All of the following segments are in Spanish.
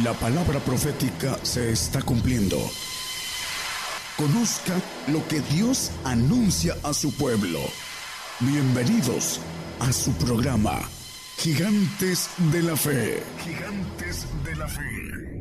La palabra profética se está cumpliendo. Conozca lo que Dios anuncia a su pueblo. Bienvenidos a su programa, Gigantes de la Fe. Gigantes de la Fe.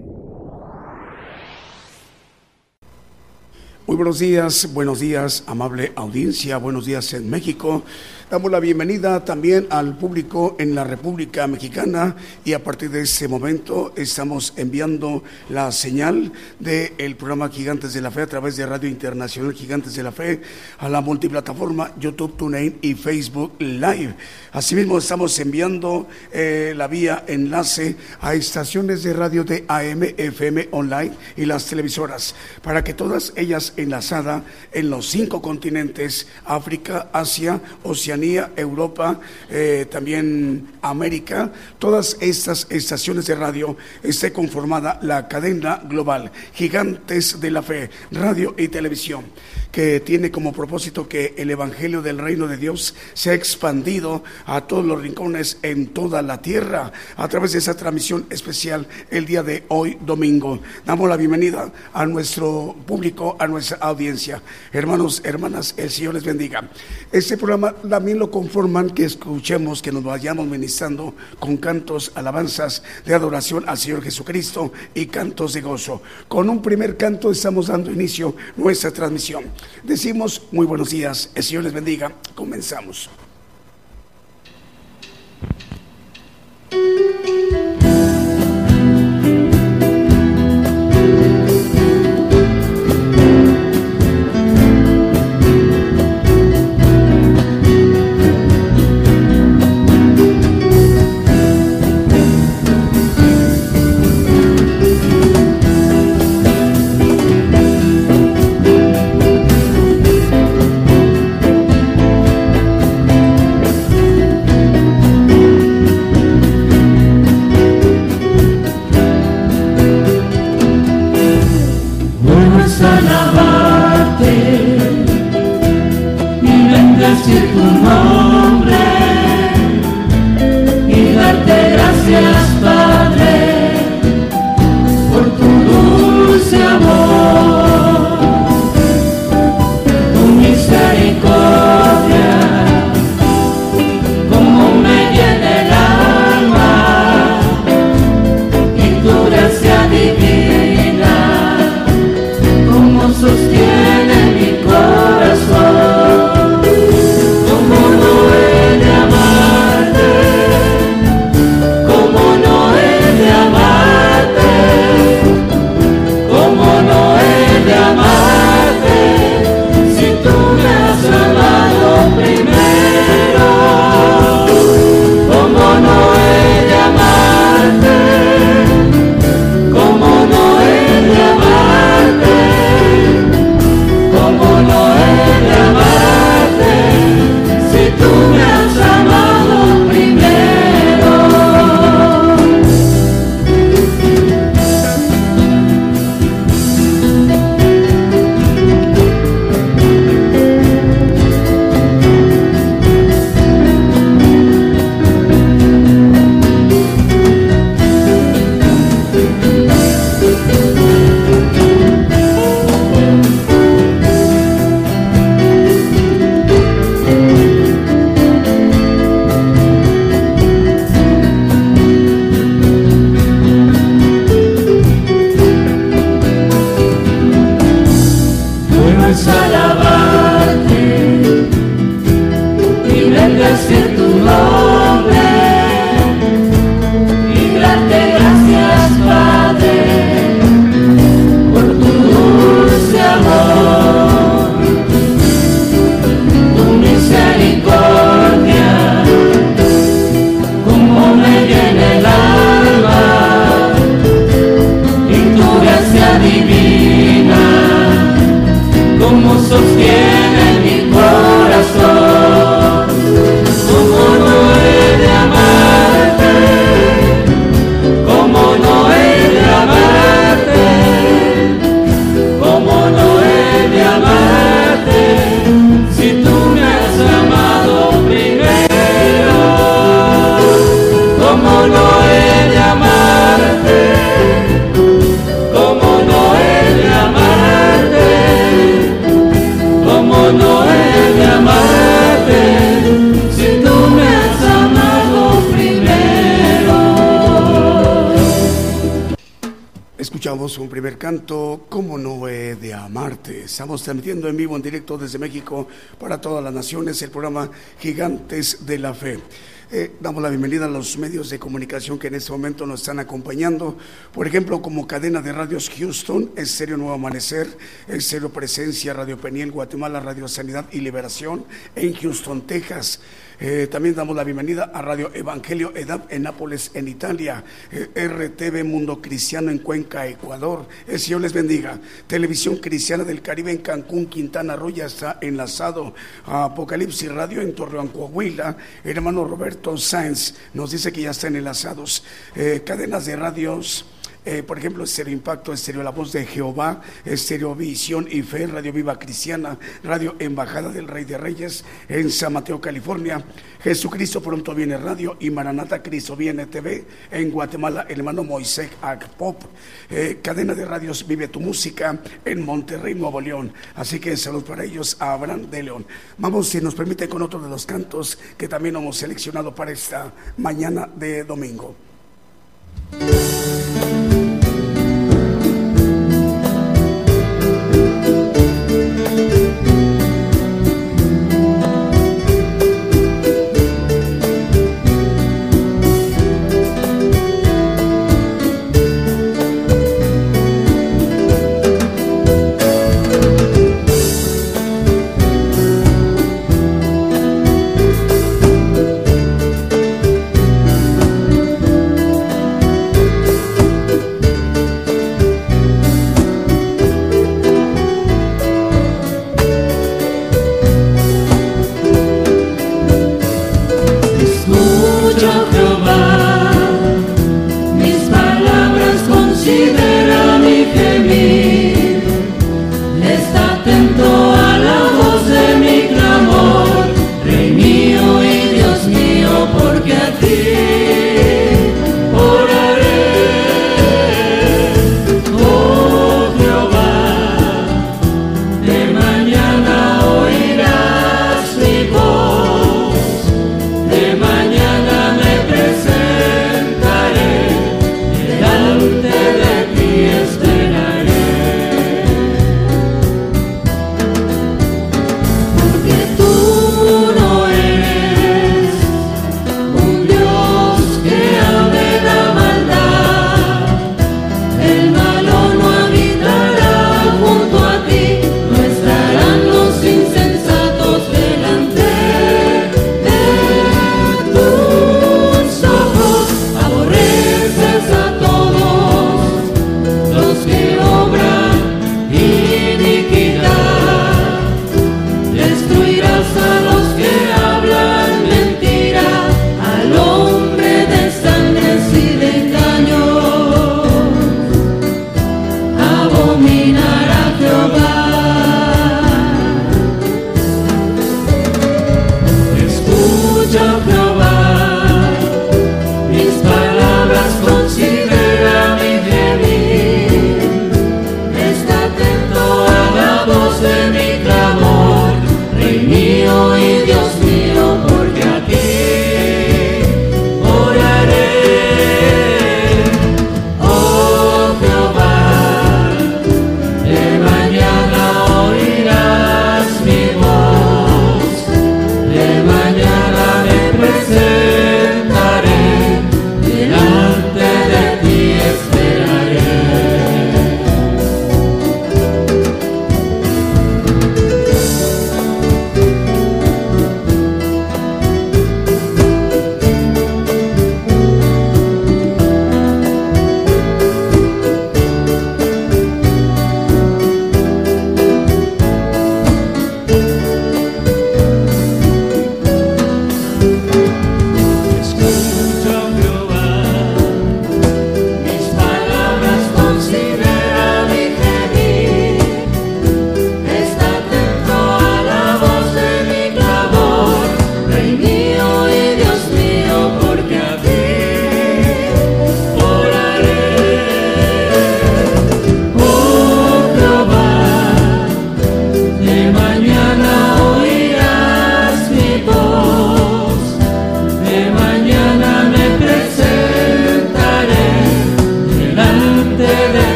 Muy buenos días, buenos días, amable audiencia, buenos días en México. Damos la bienvenida también al público en la República Mexicana y a partir de ese momento estamos enviando la señal del programa Gigantes de la Fe a través de Radio Internacional Gigantes de la Fe a la multiplataforma YouTube, TuneIn y Facebook Live. Asimismo estamos enviando eh, la vía enlace a estaciones de radio de AM, FM online y las televisoras para que todas ellas enlazadas en los cinco continentes, África, Asia, Oceanía, Europa, eh, también América, todas estas estaciones de radio esté conformada la cadena global, gigantes de la fe, radio y televisión que tiene como propósito que el Evangelio del Reino de Dios sea expandido a todos los rincones en toda la tierra a través de esa transmisión especial el día de hoy, domingo. Damos la bienvenida a nuestro público, a nuestra audiencia. Hermanos, hermanas, el Señor les bendiga. Este programa lo conforman que escuchemos, que nos vayamos ministrando con cantos, alabanzas de adoración al Señor Jesucristo y cantos de gozo. Con un primer canto estamos dando inicio nuestra transmisión. Decimos muy buenos días, el Señor les bendiga, comenzamos. Estamos transmitiendo en vivo, en directo desde México para todas las naciones el programa Gigantes de la Fe. Eh, damos la bienvenida a los medios de comunicación que en este momento nos están acompañando. Por ejemplo, como cadena de radios Houston, Estéreo Nuevo Amanecer, Estéreo Presencia, Radio Peniel, Guatemala, Radio Sanidad y Liberación en Houston, Texas. Eh, también damos la bienvenida a Radio Evangelio EDAP en Nápoles, en Italia. Eh, RTV Mundo Cristiano en Cuenca, Ecuador. El Señor les bendiga. Televisión Cristiana del Caribe en Cancún, Quintana Roo ya está enlazado. Apocalipsis Radio en Torreón, Coahuila. El hermano Roberto Sáenz nos dice que ya están enlazados. Eh, cadenas de radios. Eh, por ejemplo, Estéreo Impacto, Estéreo La Voz de Jehová, Estéreo Visión y Fe, Radio Viva Cristiana, Radio Embajada del Rey de Reyes en San Mateo, California, Jesucristo Pronto Viene Radio y Maranata Cristo Viene TV en Guatemala, hermano Moisés Agpop, eh, cadena de radios Vive tu Música en Monterrey, Nuevo León. Así que salud para ellos a Abraham de León. Vamos, si nos permite, con otro de los cantos que también hemos seleccionado para esta mañana de domingo.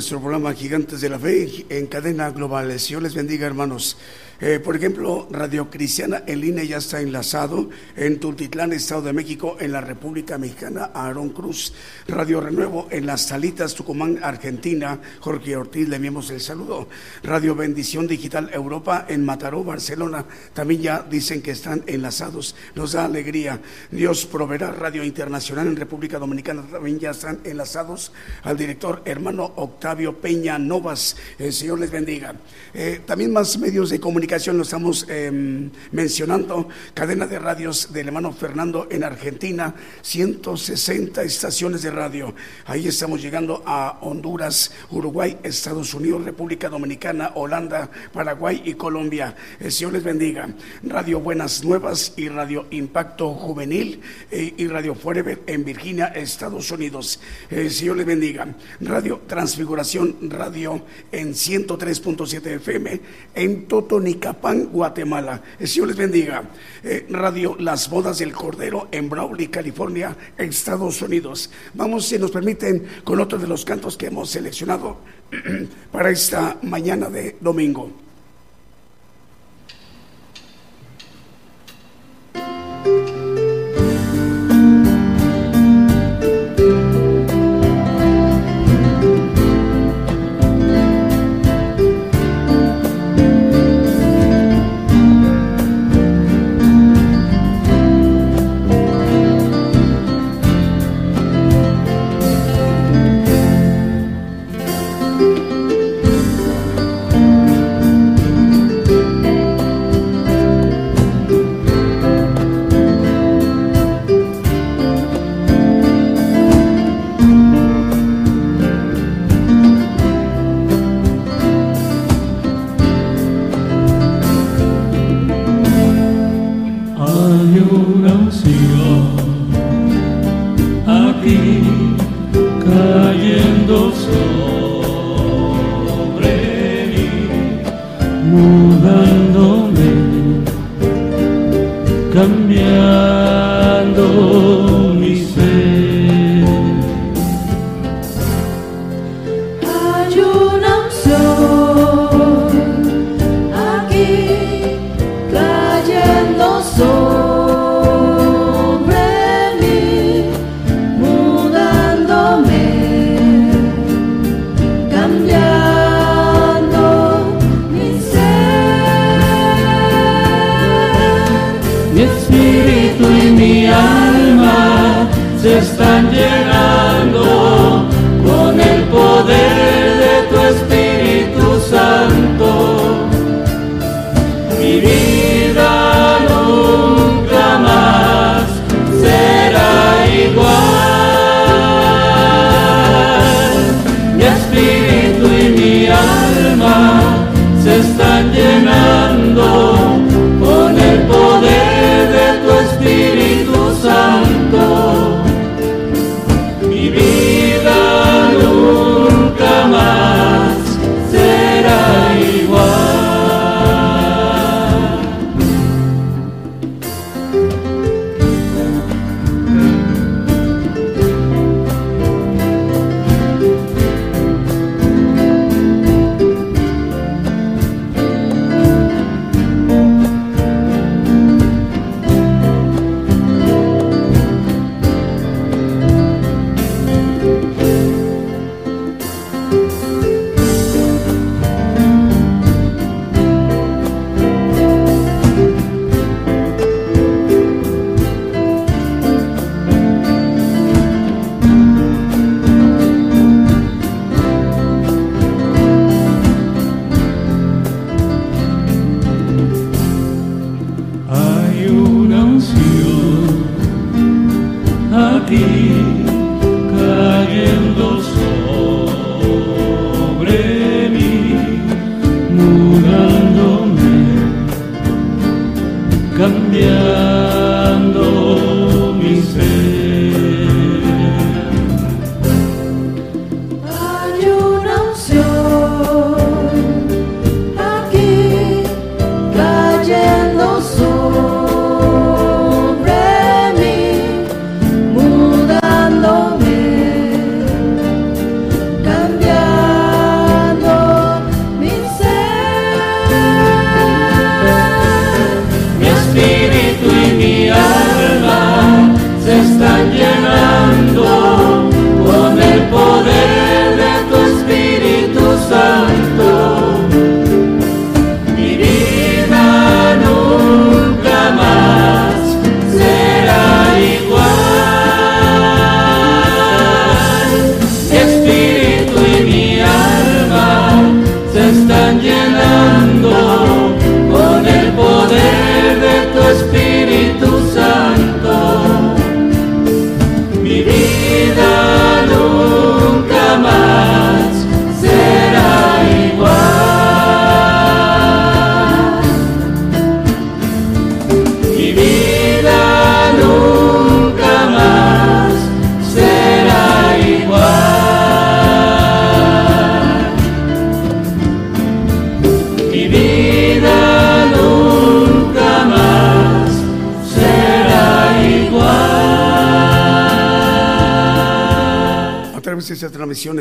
Nuestro programa Gigantes de la Fe en cadena global. Señor les bendiga, hermanos. Eh, por ejemplo, Radio Cristiana en línea ya está enlazado en Tultitlán, Estado de México, en la República Mexicana, Aarón Cruz. Radio Renuevo en Las Salitas, Tucumán, Argentina, Jorge Ortiz, le enviamos el saludo. Radio Bendición Digital Europa en Mataró, Barcelona, también ya dicen que están enlazados. Nos da alegría. Dios proveerá Radio Internacional en República Dominicana, también ya están enlazados al director hermano Octavio Peña Novas. El Señor les bendiga. Eh, también más medios de comunicación lo estamos em, mencionando, cadena de radios del hermano Fernando en Argentina, 160 estaciones de radio. Ahí estamos llegando a Honduras, Uruguay, Estados Unidos, República Dominicana, Holanda, Paraguay y Colombia. El Señor les bendiga. Radio Buenas Nuevas y Radio Impacto Juvenil eh, y Radio Forever en Virginia, Estados Unidos. El Señor les bendiga. Radio Transfiguración Radio en 103.7 FM en Totonica Capán, Guatemala. El Señor les bendiga. Eh, Radio Las Bodas del Cordero en Brawley, California, Estados Unidos. Vamos, si nos permiten, con otro de los cantos que hemos seleccionado para esta mañana de domingo.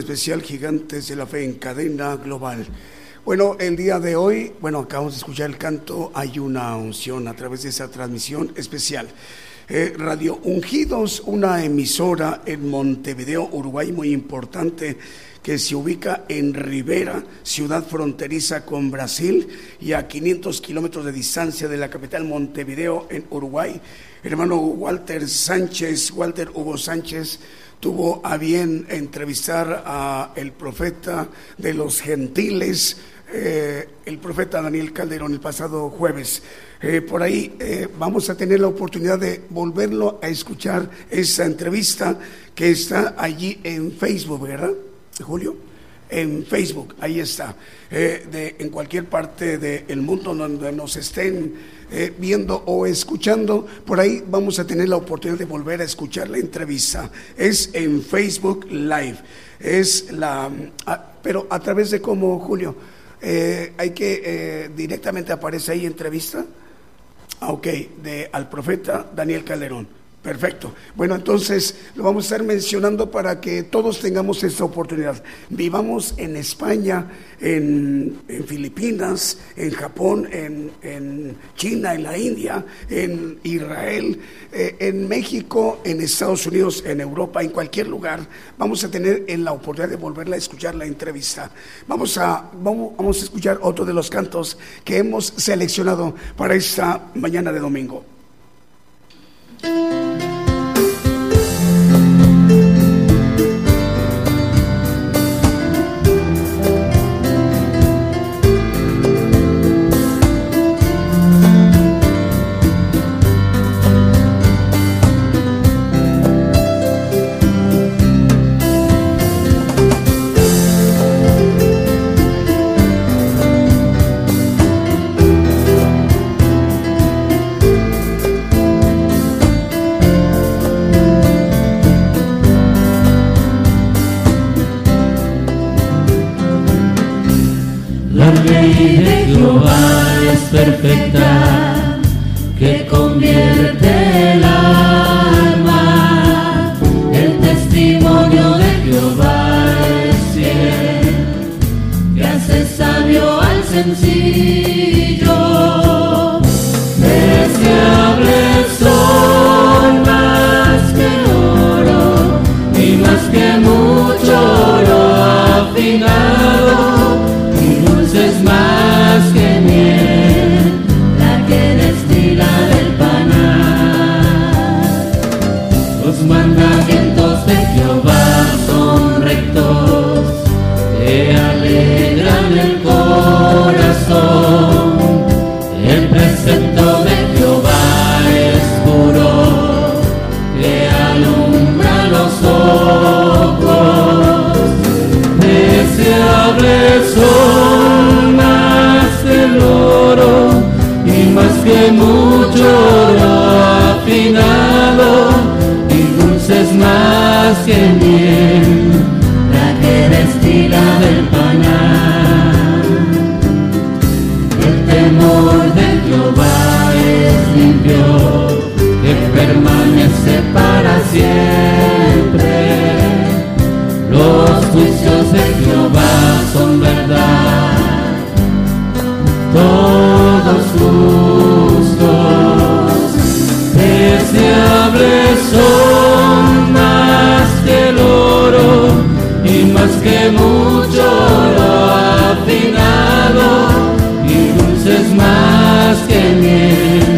Especial Gigantes de la Fe en cadena global. Bueno, el día de hoy, bueno, acabamos de escuchar el canto Hay una unción a través de esa transmisión especial. Eh, Radio Ungidos, una emisora en Montevideo, Uruguay, muy importante, que se ubica en Rivera, ciudad fronteriza con Brasil y a 500 kilómetros de distancia de la capital Montevideo en Uruguay. Hermano Walter Sánchez, Walter Hugo Sánchez, tuvo a bien entrevistar a el profeta de los gentiles, eh, el profeta Daniel Calderón, el pasado jueves. Eh, por ahí eh, vamos a tener la oportunidad de volverlo a escuchar esa entrevista que está allí en Facebook, ¿verdad, Julio? En Facebook, ahí está. en cualquier parte del mundo donde nos estén eh, viendo o escuchando, por ahí vamos a tener la oportunidad de volver a escuchar la entrevista. Es en Facebook Live. Es la, ah, pero a través de cómo, Julio, eh, hay que eh, directamente aparece ahí entrevista. Ah, ok, de al profeta Daniel Calderón. Perfecto. Bueno, entonces lo vamos a estar mencionando para que todos tengamos esta oportunidad. Vivamos en España, en, Filipinas, en Japón, en, China, en la India, en Israel, eh, en México, en Estados Unidos, en Europa, en cualquier lugar. Vamos a tener en la oportunidad de volverla a escuchar la entrevista. Vamos a, vamos, vamos a escuchar otro de los cantos que hemos seleccionado para esta mañana de domingo. Música el dulces más que miel, la que destila del panal. Más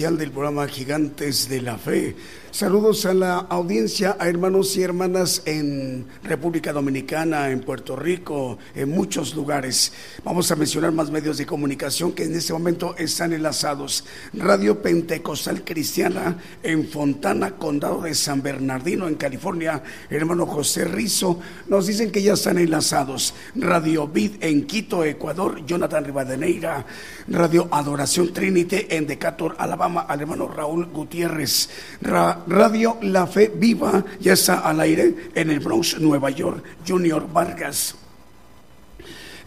del programa Gigantes de la Fe. Saludos a la audiencia, a hermanos y hermanas en República Dominicana, en Puerto Rico, en muchos lugares. Vamos a mencionar más medios de comunicación que en este momento están enlazados. Radio Pentecostal Cristiana en Fontana, Condado de San Bernardino, en California. Hermano José Rizo, nos dicen que ya están enlazados. Radio Vid en Quito, Ecuador, Jonathan Rivadeneira. Radio Adoración Trinity en Decatur, Alabama, al hermano Raúl Gutiérrez. Ra- Radio La Fe Viva ya está al aire en el Bronx, Nueva York. Junior Vargas.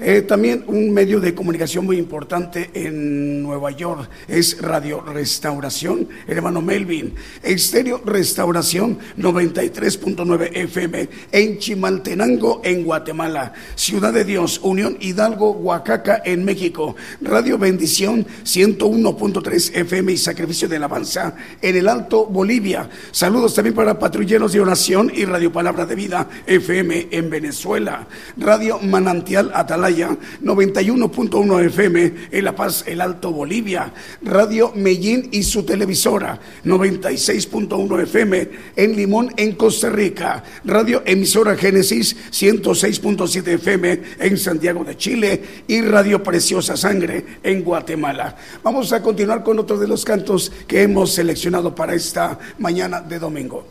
Eh, también un medio de comunicación muy importante en Nueva York es Radio Restauración, hermano Melvin. Estéreo Restauración 93.9 FM en Chimaltenango, en Guatemala. Ciudad de Dios, Unión Hidalgo, Oaxaca, en México. Radio Bendición 101.3 FM y Sacrificio de Alabanza en el Alto Bolivia. Saludos también para Patrulleros de Oración y Radio Palabra de Vida FM en Venezuela. Radio Manantial Atalaya 91.1 FM en La Paz, el Alto Bolivia. Radio Medellín y su televisora 96.1 FM en Limón, en Costa Rica. Radio Emisora Génesis 106.7 FM en Santiago de Chile y Radio Preciosa Sangre en Guatemala. Vamos a continuar con otro de los cantos que hemos seleccionado para esta mañana de domingo.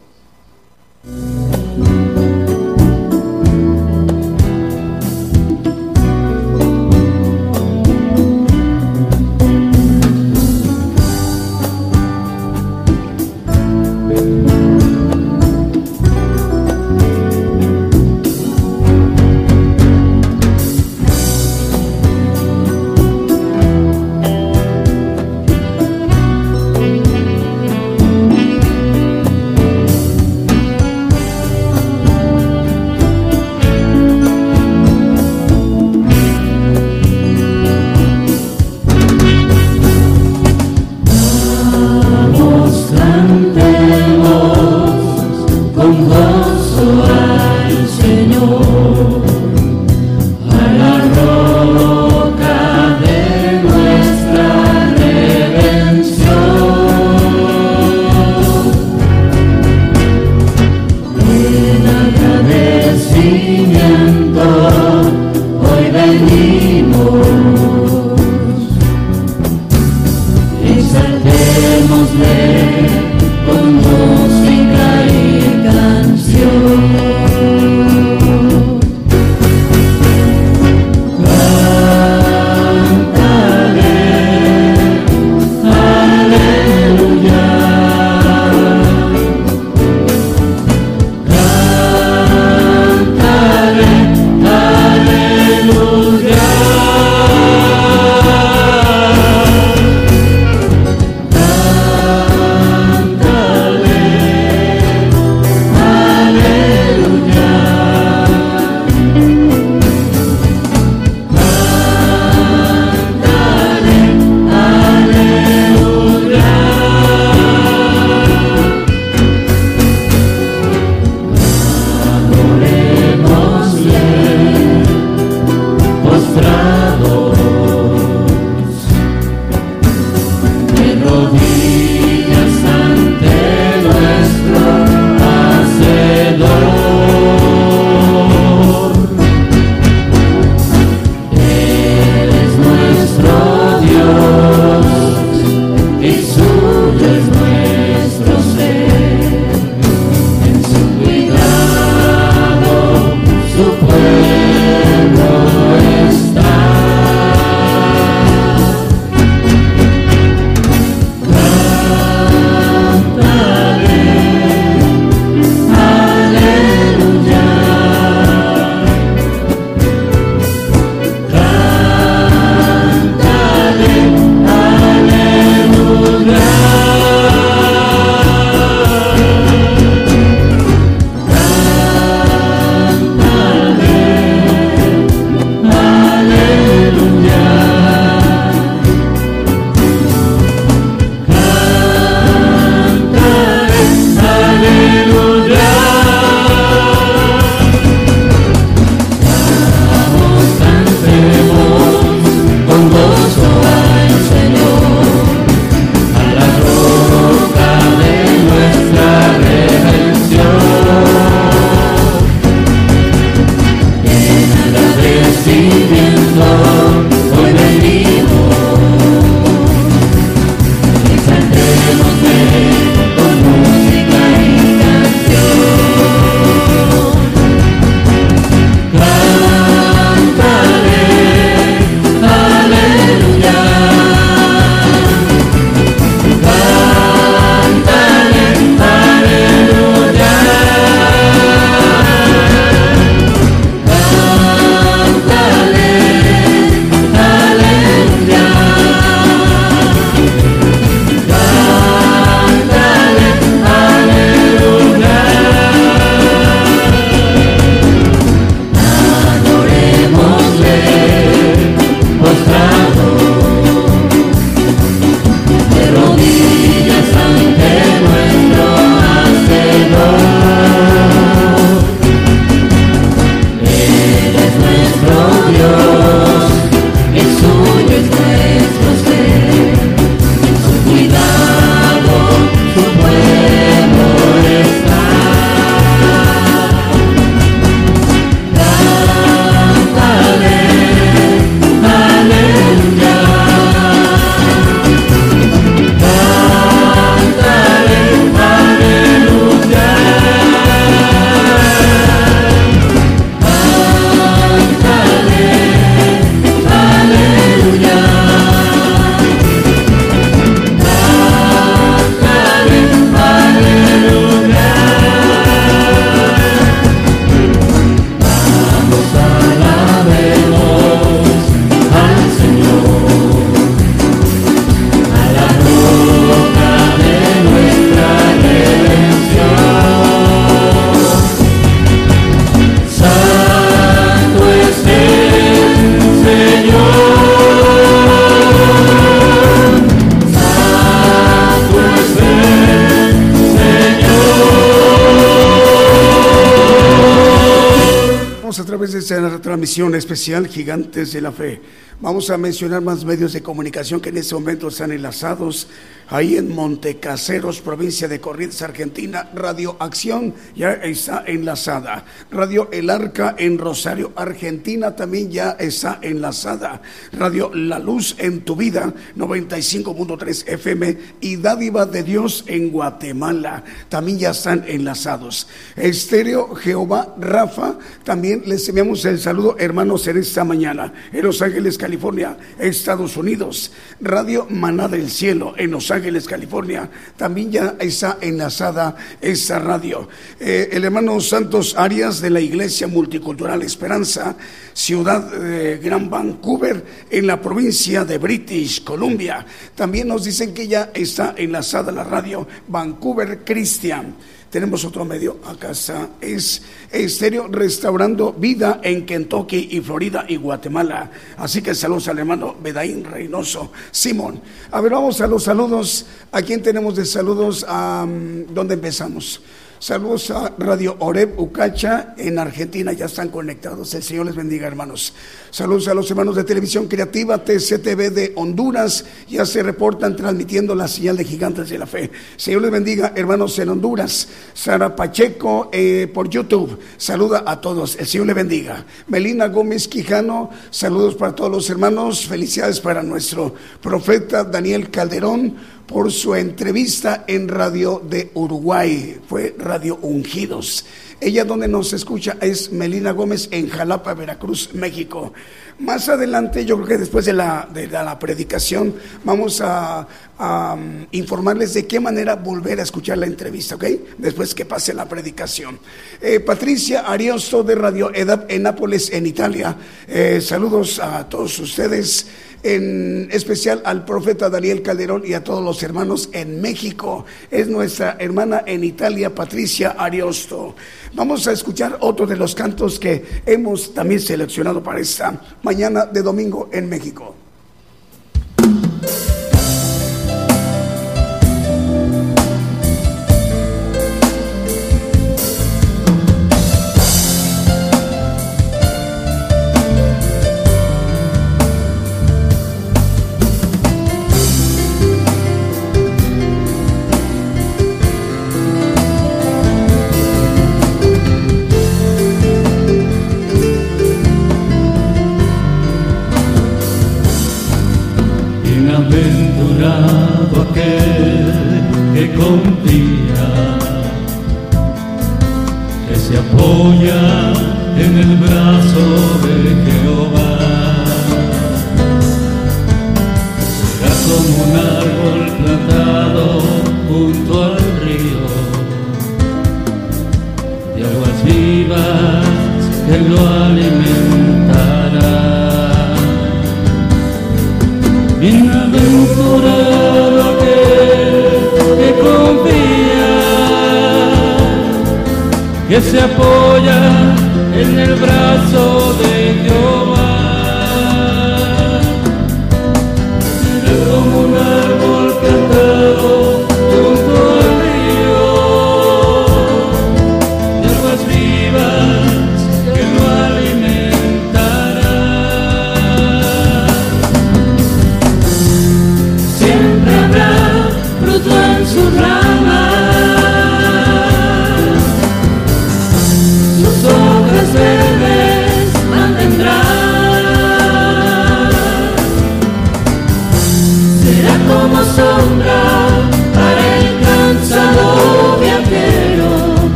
Especial Gigantes de la Fe. Vamos a mencionar más medios de comunicación que en este momento están enlazados ahí en Montecaseros, provincia de Corrientes, Argentina. Radio Acción ya está enlazada. Radio El Arca en Rosario, Argentina también ya está enlazada. Radio La Luz en tu vida, 95.3 FM y Dádiva de Dios en Guatemala también ya están enlazados. Estéreo Jehová Rafa, también les enviamos el saludo hermanos en esta mañana en Los Ángeles, California, Estados Unidos. Radio Maná del Cielo en Los Ángeles. California. También ya está enlazada esta radio. Eh, el hermano Santos Arias de la Iglesia Multicultural Esperanza, ciudad de Gran Vancouver, en la provincia de British Columbia. También nos dicen que ya está enlazada la radio Vancouver Christian. Tenemos otro medio, acá está, es Estéreo Restaurando Vida en Kentucky y Florida y Guatemala. Así que saludos al hermano Bedaín Reynoso, Simón. A ver, vamos a los saludos. ¿A quién tenemos de saludos? ¿Dónde empezamos? Saludos a Radio Oreb Ucacha en Argentina, ya están conectados. El Señor les bendiga, hermanos. Saludos a los hermanos de Televisión Creativa, TCTV de Honduras, ya se reportan transmitiendo la señal de Gigantes de la Fe. Señor les bendiga, hermanos en Honduras. Sara Pacheco eh, por YouTube, saluda a todos. El Señor les bendiga. Melina Gómez Quijano, saludos para todos los hermanos. Felicidades para nuestro profeta Daniel Calderón por su entrevista en Radio de Uruguay, fue Radio Ungidos. Ella donde nos escucha es Melina Gómez en Jalapa, Veracruz, México. Más adelante, yo creo que después de la, de la predicación, vamos a, um, informarles de qué manera volver a escuchar la entrevista, ¿ok? Después que pase la predicación. Eh, Patricia Ariosto de Radio Edad en Nápoles, en Italia. Eh, saludos a todos ustedes en especial al profeta Daniel Calderón y a todos los hermanos en México. Es nuestra hermana en Italia, Patricia Ariosto. Vamos a escuchar otro de los cantos que hemos también seleccionado para esta mañana de domingo en México.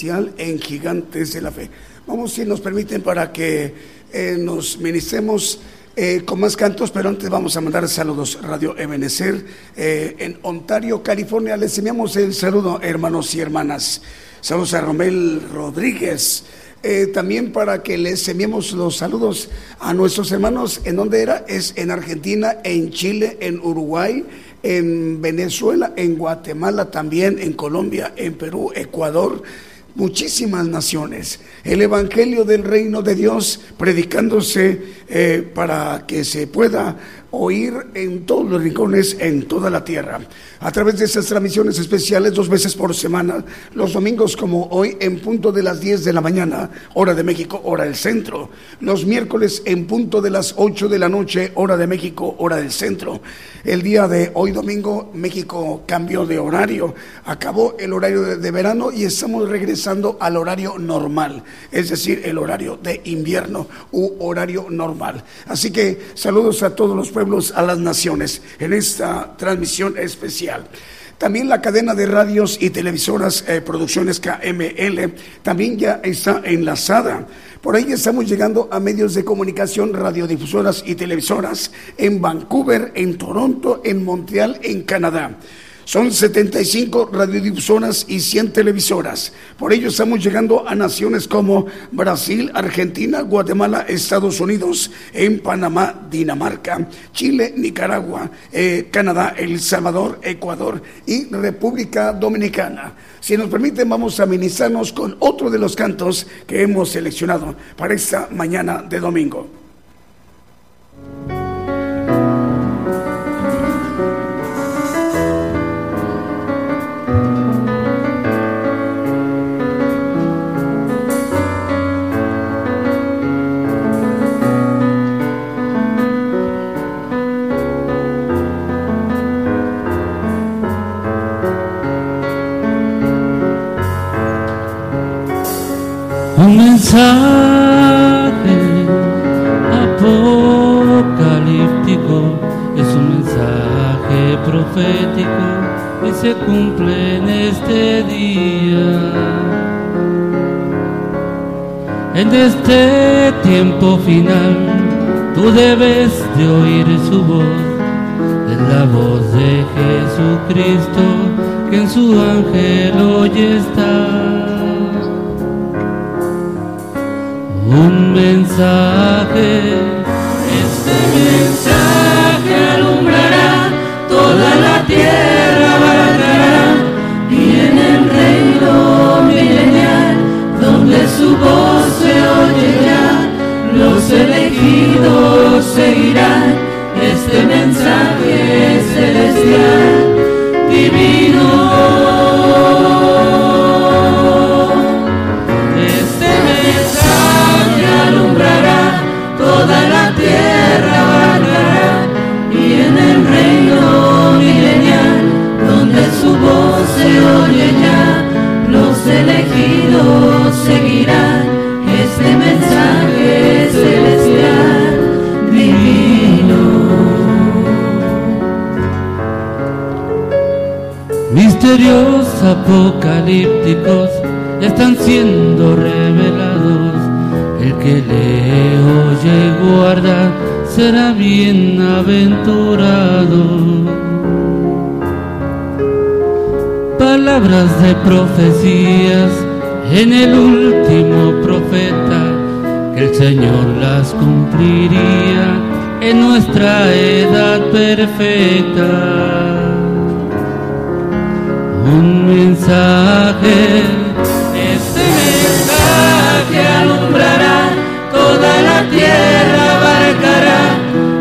En Gigantes de la Fe. Vamos, si nos permiten, para que eh, nos ministremos eh, con más cantos, pero antes vamos a mandar saludos. Radio Ebenecer eh, en Ontario, California. Les enviamos el saludo, hermanos y hermanas. Saludos a Romel Rodríguez. También para que les enviemos los saludos a nuestros hermanos. ¿En dónde era? Es en Argentina, en Chile, en Uruguay, en Venezuela, en Guatemala, también en Colombia, en Perú, Ecuador muchísimas naciones. El Evangelio del Reino de Dios predicándose eh, para que se pueda oír en todos los rincones, en toda la tierra. A través de estas transmisiones especiales, dos veces por semana, los domingos como hoy, en punto de las 10 de la mañana, hora de México, hora del centro. Los miércoles en punto de las 8 de la noche, hora de México, hora del centro. El día de hoy domingo, México cambió de horario. Acabó el horario de, verano y estamos regresando al horario normal, es decir, el horario de invierno u horario normal. Así que saludos a todos los pueblos, a las naciones, en esta transmisión especial. También la cadena de radios y televisoras eh, Producciones KML también ya está enlazada. Por ahí estamos llegando a medios de comunicación, radiodifusoras y televisoras en Vancouver, en Toronto, en Montreal, en Canadá. Son 75 radiodifusoras y 100 televisoras. Por ello estamos llegando a naciones como Brasil, Argentina, Guatemala, Estados Unidos, en Panamá, Dinamarca, Chile, Nicaragua, eh, Canadá, El Salvador, Ecuador y República Dominicana. Si nos permiten, vamos a ministrarnos con otro de los cantos que hemos seleccionado para esta mañana de domingo. Mensaje apocalíptico, es un mensaje profético que se cumple en este día. En este tiempo final, tú debes de oír su voz, es la voz de Jesucristo que en su ángel hoy está. Un mensaje. Este mensaje alumbrará toda la tierra, abarcará y en el reino milenial, donde su voz se oye ya, los elegidos seguirán este mensaje celestial divino. Misterios apocalípticos están siendo revelados. El que le oye y guarda será bienaventurado palabras de profecías en el último profeta, que el Señor las cumpliría en nuestra edad perfecta. Un mensaje, este mensaje alumbrará toda la tierra, abarcará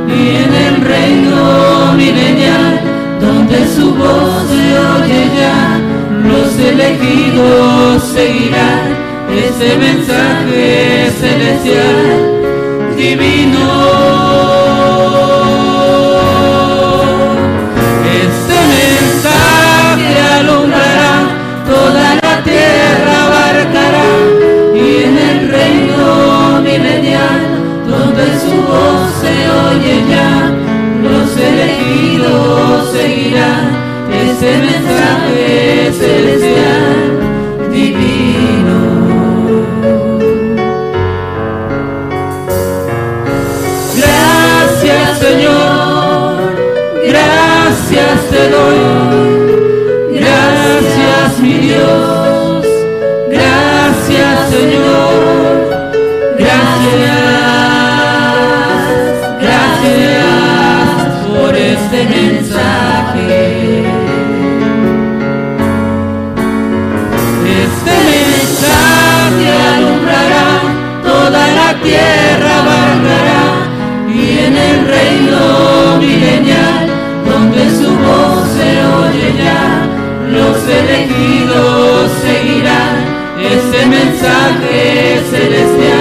y en el reino milenial, donde su voz se oye ya los elegidos seguirán ese mensaje celestial divino. escuchar este mensaje celestial divino. Gracias Señor, gracias te doy. tierra abarcará y en el reino milenial, donde su voz se oye ya, los elegidos seguirán ese mensaje celestial.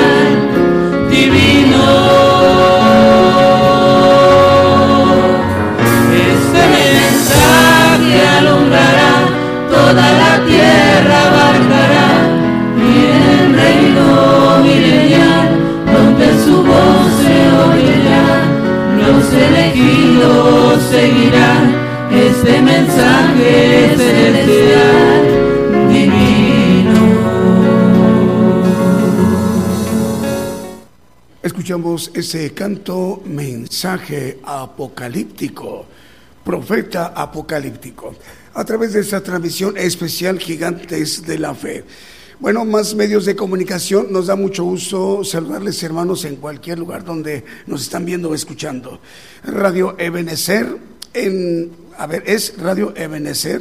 Escuchamos ese canto mensaje apocalíptico, profeta apocalíptico, a través de esta transmisión especial Gigantes de la Fe. Bueno, más medios de comunicación, nos da mucho gusto saludarles hermanos en cualquier lugar donde nos están viendo o escuchando. Radio Ebenecer en a ver, es Radio Ebenezer,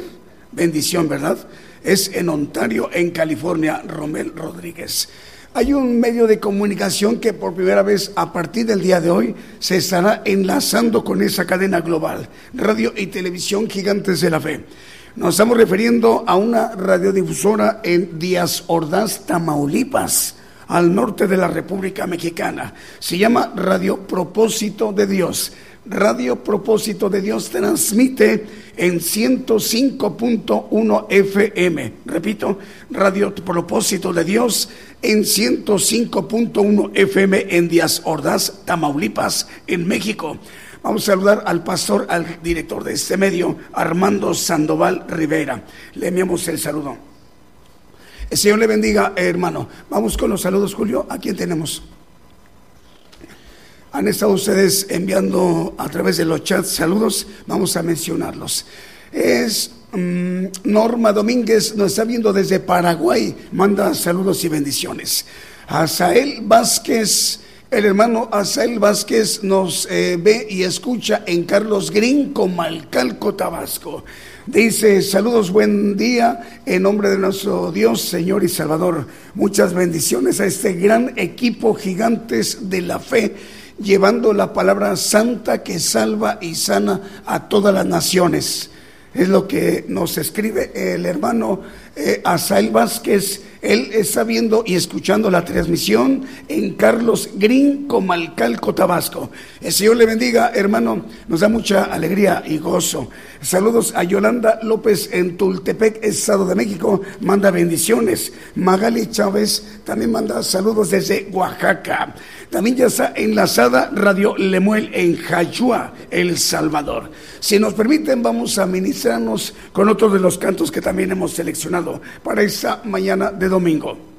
bendición, ¿verdad? Es en Ontario, en California, Romel Rodríguez. Hay un medio de comunicación que por primera vez a partir del día de hoy se estará enlazando con esa cadena global, radio y televisión gigantes de la fe. Nos estamos refiriendo a una radiodifusora en Díaz Ordaz, Tamaulipas, al norte de la República Mexicana. Se llama Radio Propósito de Dios. Radio Propósito de Dios transmite en 105.1 FM. Repito, Radio Propósito de Dios en 105.1 FM en Díaz Ordaz, Tamaulipas, en México. Vamos a saludar al pastor, al director de este medio, Armando Sandoval Rivera. Le enviamos el saludo. El Señor le bendiga, hermano. Vamos con los saludos, Julio. ¿A quién tenemos? Han estado ustedes enviando a través de los chats saludos, vamos a mencionarlos. Es mm, Norma Domínguez, nos está viendo desde Paraguay, manda saludos y bendiciones. Azael Vázquez, el hermano Azael Vázquez nos eh, ve y escucha en Carlos Green, Comalcalco, Tabasco. Dice, saludos, buen día, en nombre de nuestro Dios, Señor y Salvador. Muchas bendiciones a este gran equipo gigantes de la fe llevando la palabra santa que salva y sana a todas las naciones. Es lo que nos escribe el hermano eh, Asael Vázquez. Él está viendo y escuchando la transmisión en Carlos Green, Comalcalco, Tabasco. El Señor le bendiga, hermano. Nos da mucha alegría y gozo. Saludos a Yolanda López en Tultepec, Estado de México. Manda bendiciones. Magali Chávez también manda saludos desde Oaxaca. También ya está enlazada Radio Lemuel en Jayua, El Salvador. Si nos permiten, vamos a ministrarnos con otro de los cantos que también hemos seleccionado para esta mañana de domingo.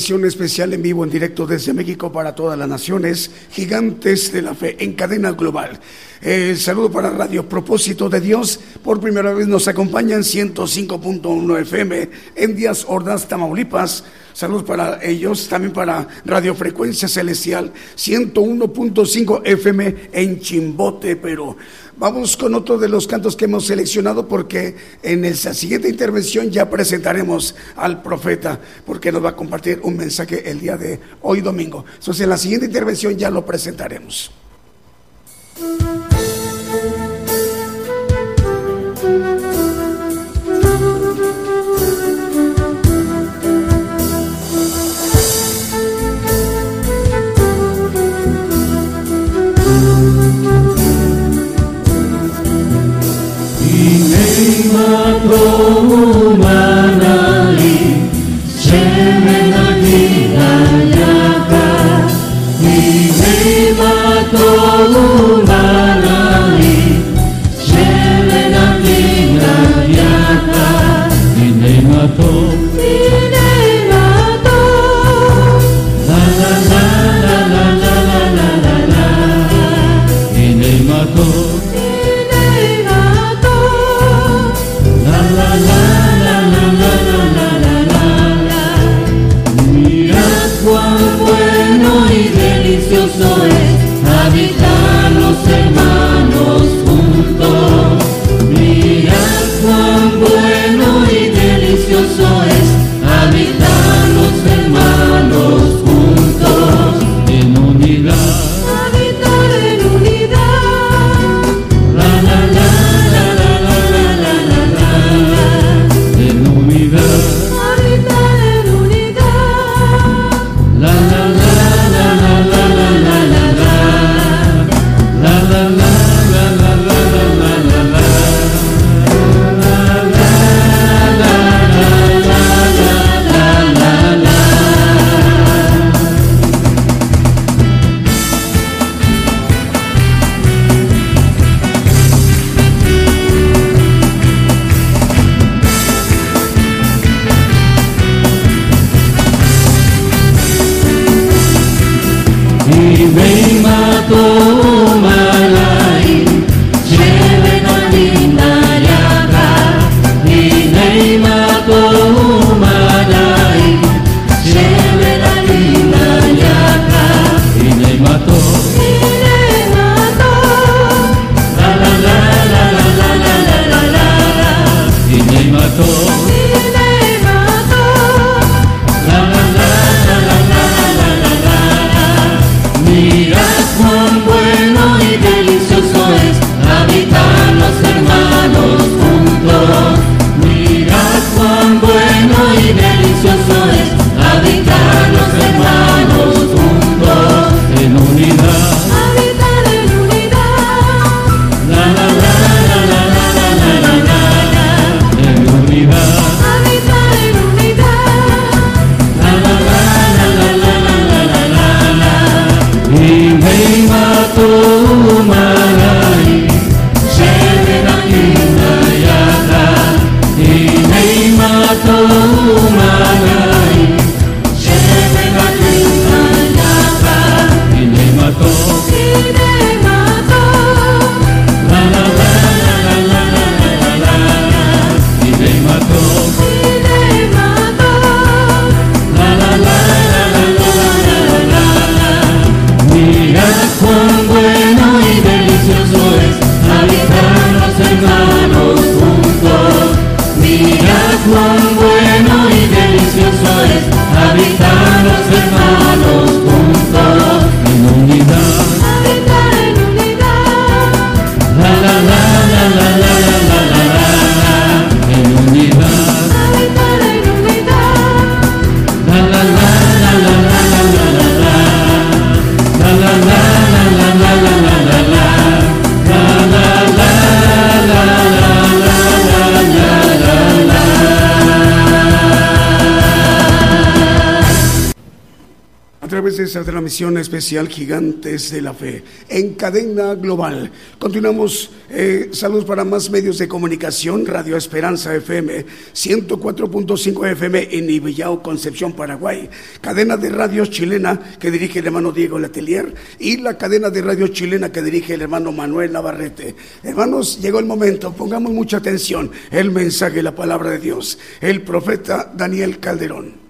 transmisión especial en vivo, en directo desde México para todas las naciones, gigantes de la fe, en cadena global. El saludo para Radio Propósito de Dios. Por primera vez nos acompañan 105.1 FM en Díaz Ordaz, Tamaulipas. Saludos para ellos, también para Radio Frecuencia Celestial 101.5 FM en Chimbote, Perú. Vamos con otro de los cantos que hemos seleccionado porque en esa siguiente intervención ya presentaremos al profeta que nos va a compartir un mensaje el día de hoy domingo. Entonces, en la siguiente intervención ya lo presentaremos. De esta transmisión especial Gigantes de la Fe en cadena global. Continuamos, eh, saludos para más medios de comunicación, Radio Esperanza FM, 104.5 FM en Ibillao, Concepción, Paraguay, cadena de radio chilena que dirige el hermano Diego Letelier y la cadena de radio chilena que dirige el hermano Manuel Navarrete. Hermanos, llegó el momento, pongamos mucha atención, el mensaje, la palabra de Dios, el profeta Daniel Calderón.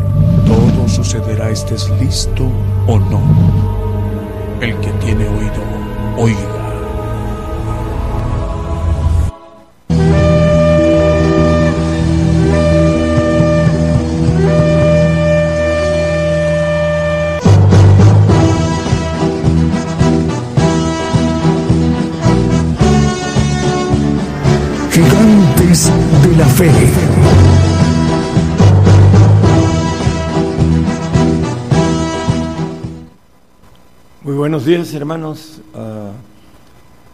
Sucederá estés listo o no. El que tiene oído, oiga. Buenos días, hermanos,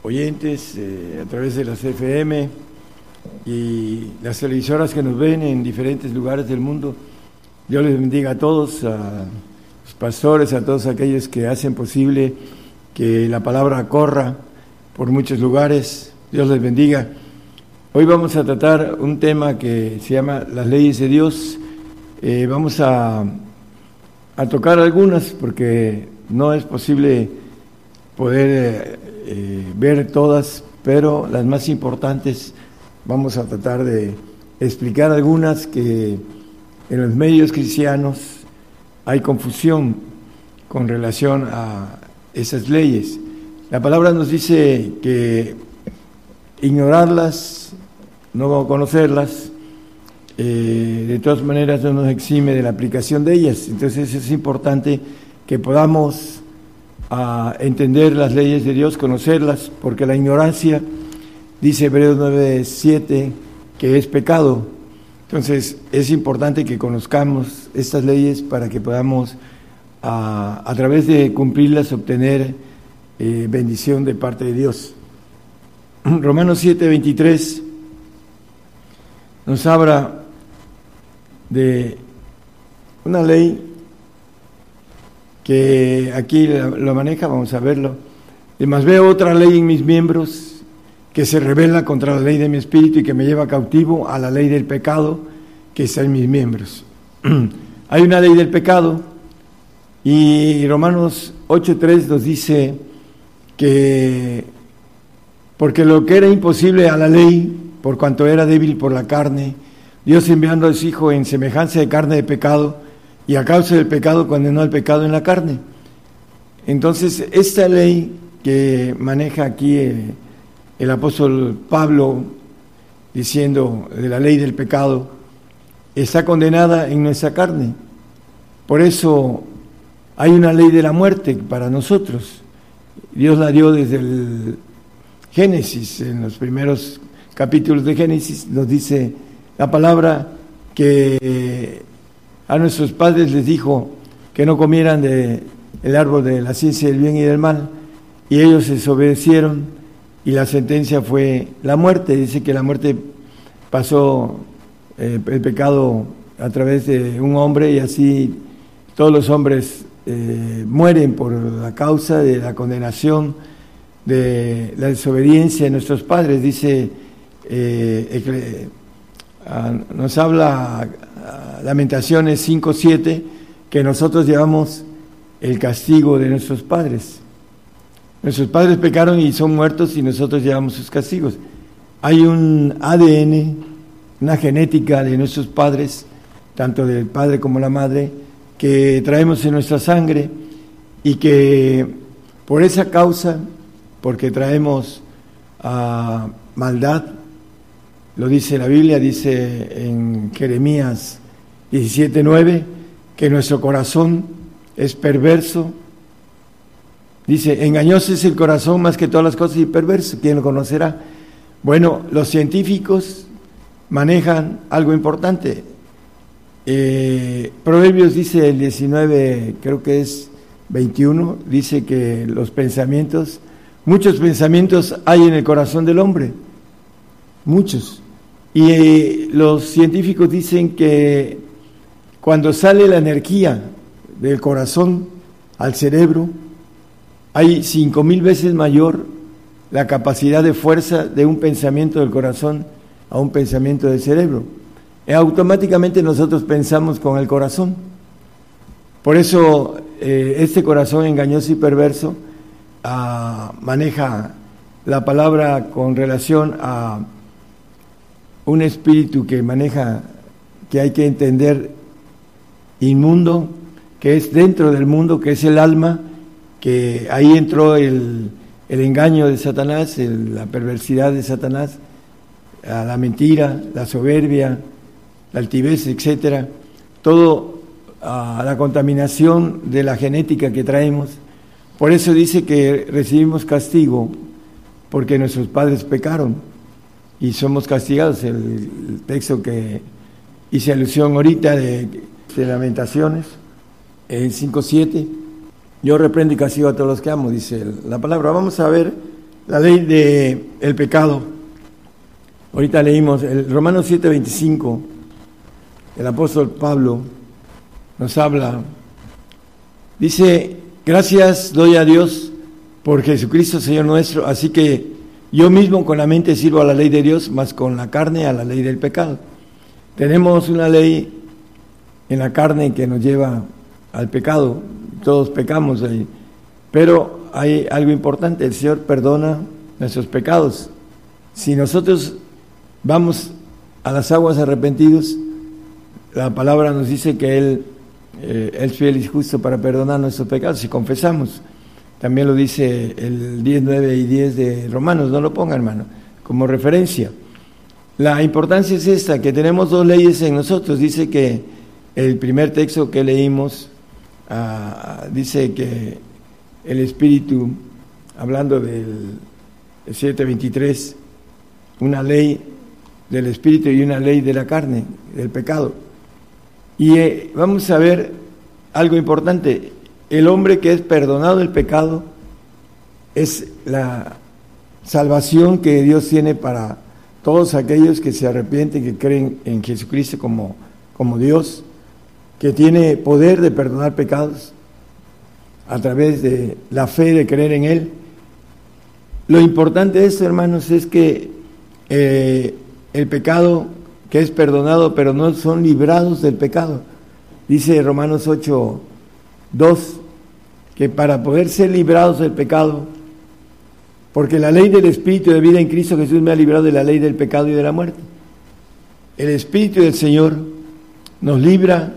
oyentes eh, a través de las FM y las televisoras que nos ven en diferentes lugares del mundo. Dios les bendiga a todos, a los pastores, a todos aquellos que hacen posible que la palabra corra por muchos lugares. Dios les bendiga. Hoy vamos a tratar un tema que se llama las leyes de Dios. Eh, vamos a, a tocar algunas porque no es posible poder eh, ver todas, pero las más importantes vamos a tratar de explicar algunas que en los medios cristianos hay confusión con relación a esas leyes. La palabra nos dice que ignorarlas, no conocerlas, eh, de todas maneras no nos exime de la aplicación de ellas. Entonces es importante que podamos ah, entender las leyes de Dios, conocerlas, porque la ignorancia, dice Hebreos 9:7, que es pecado. Entonces es importante que conozcamos estas leyes para que podamos a, ah, a través de cumplirlas obtener eh, bendición de parte de Dios. Romanos 7:23 nos habla de una ley que aquí lo maneja, vamos a verlo. Además veo otra ley en mis miembros que se revela contra la ley de mi espíritu y que me lleva cautivo a la ley del pecado que está en mis miembros. Hay una ley del pecado y Romanos 8.3 nos dice que porque lo que era imposible a la ley, por cuanto era débil por la carne, Dios enviando a su Hijo en semejanza de carne de pecado, y a causa del pecado condenó al pecado en la carne. Entonces, esta ley que maneja aquí el, apóstol Pablo diciendo de la ley del pecado, está condenada en nuestra carne. Por eso hay una ley de la muerte para nosotros. Dios la dio desde el Génesis, en los primeros capítulos de Génesis, nos dice la palabra que a nuestros padres les dijo que no comieran de el árbol de la ciencia del bien y del mal, y ellos desobedecieron y la sentencia fue la muerte. Dice que la muerte pasó eh, el pecado a través de un hombre y así todos los hombres eh, mueren por la causa de la condenación de la desobediencia de nuestros padres. Dice, eh, nos habla Lamentaciones 5.7, que nosotros llevamos el castigo de nuestros padres. Nuestros padres pecaron y son muertos y nosotros llevamos sus castigos. Hay un ADN, una genética de nuestros padres, tanto del padre como la madre, que traemos en nuestra sangre y que por esa causa, porque traemos a maldad, lo dice la Biblia, dice en Jeremías 17.9, que nuestro corazón es perverso Dice, engañoso es el corazón más que todas las cosas y perverso, ¿quién lo conocerá? Bueno, los científicos manejan algo importante. Eh, Proverbios dice el 19, creo que es 21, dice que los pensamientos, muchos pensamientos hay en el corazón del hombre, muchos. Y los científicos dicen que cuando sale la energía del corazón al cerebro, hay cinco mil veces mayor la capacidad de fuerza de un pensamiento del corazón a un pensamiento del cerebro. Y automáticamente nosotros pensamos con el corazón. Por eso eh, este corazón engañoso y perverso ah, maneja la palabra con relación a un espíritu que maneja, que hay que entender inmundo, que es dentro del mundo, que es el alma, que ahí entró el, engaño de Satanás, la perversidad de Satanás, la mentira, la soberbia, la altivez, etcétera, todo la contaminación de la genética que traemos. Por eso dice que recibimos castigo porque nuestros padres pecaron y somos castigados. El, texto que hice alusión ahorita de, Lamentaciones, en 5.7 yo reprendo y castigo a todos los que amo, dice la palabra. Vamos a ver la ley del el pecado. Ahorita leímos el Romanos 7:25. El apóstol Pablo nos habla. Dice, gracias doy a Dios por Jesucristo Señor nuestro, así que yo mismo con la mente sirvo a la ley de Dios, más con la carne a la ley del pecado. Tenemos una ley en la carne que nos lleva al pecado, todos pecamos ahí. Pero hay algo importante, el Señor perdona nuestros pecados. Si nosotros vamos a las aguas arrepentidos, la palabra nos dice que Él eh, es fiel y justo para perdonar nuestros pecados si confesamos. También lo dice el 10, 9 y 10 de Romanos, no lo ponga hermano, como referencia. La importancia es esta, que tenemos dos leyes en nosotros. Dice que el primer texto que leímos dice que el Espíritu, hablando del 723, una ley del Espíritu y una ley de la carne, del pecado. Y eh, vamos a ver algo importante, el hombre que es perdonado del pecado es la salvación que Dios tiene para todos aquellos que se arrepienten, que creen en Jesucristo como, como Dios que tiene poder de perdonar pecados a través de la fe de creer en Él. Lo importante de esto, hermanos, es que eh, el pecado que es perdonado, pero no son librados del pecado. Dice Romanos 8, 2, que para poder ser librados del pecado, porque la ley del Espíritu de vida en Cristo Jesús me ha librado de la ley del pecado y de la muerte. El Espíritu del Señor nos libra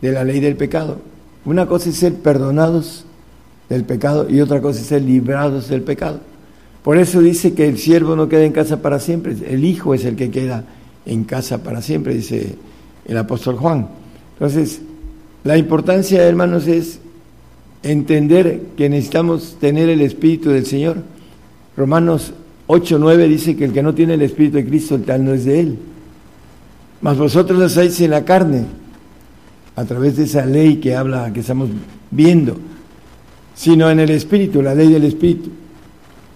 de la ley del pecado. Una cosa es ser perdonados del pecado y otra cosa es ser librados del pecado. Por eso dice que el siervo no queda en casa para siempre, el hijo es el que queda en casa para siempre, dice el apóstol Juan. Entonces, la importancia, hermanos, es entender que necesitamos tener el Espíritu del Señor. Romanos 8, 9 dice que el que no tiene el Espíritu de Cristo, el tal no es de él. Mas vosotros hacéis en la carne, a través de esa ley que habla, que estamos viendo, sino en el Espíritu, la ley del Espíritu.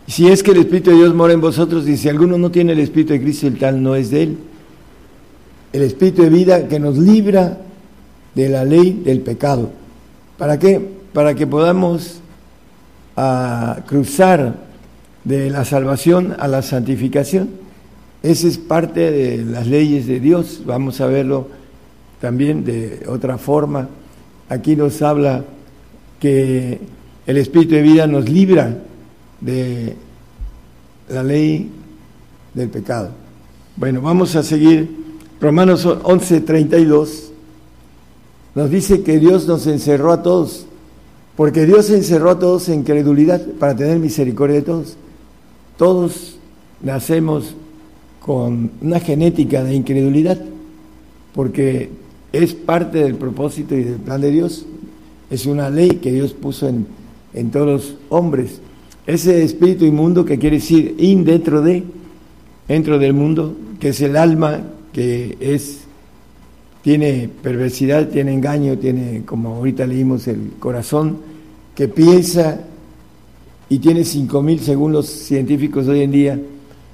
Si es que el Espíritu de Dios mora en vosotros y si alguno no tiene el Espíritu de Cristo, el tal no es de él. El Espíritu de vida que nos libra de la ley del pecado. ¿Para qué? Para que podamos ah, cruzar de la salvación a la santificación. Esa es parte de las leyes de Dios. Vamos a verlo también de otra forma. Aquí nos habla que el Espíritu de vida nos libra de la ley del pecado. Bueno, vamos a seguir. Romanos 11:32 nos dice que Dios nos encerró a todos, porque Dios encerró a todos en credulidad para tener misericordia de todos. Todos nacemos con una genética de incredulidad, porque es parte del propósito y del plan de Dios. Es una ley que Dios puso en, en todos los hombres. Ese espíritu inmundo que quiere decir in dentro de, dentro del mundo, que es el alma que es tiene perversidad, tiene engaño, tiene, como ahorita leímos, el corazón que piensa y tiene cinco mil, según los científicos hoy en día,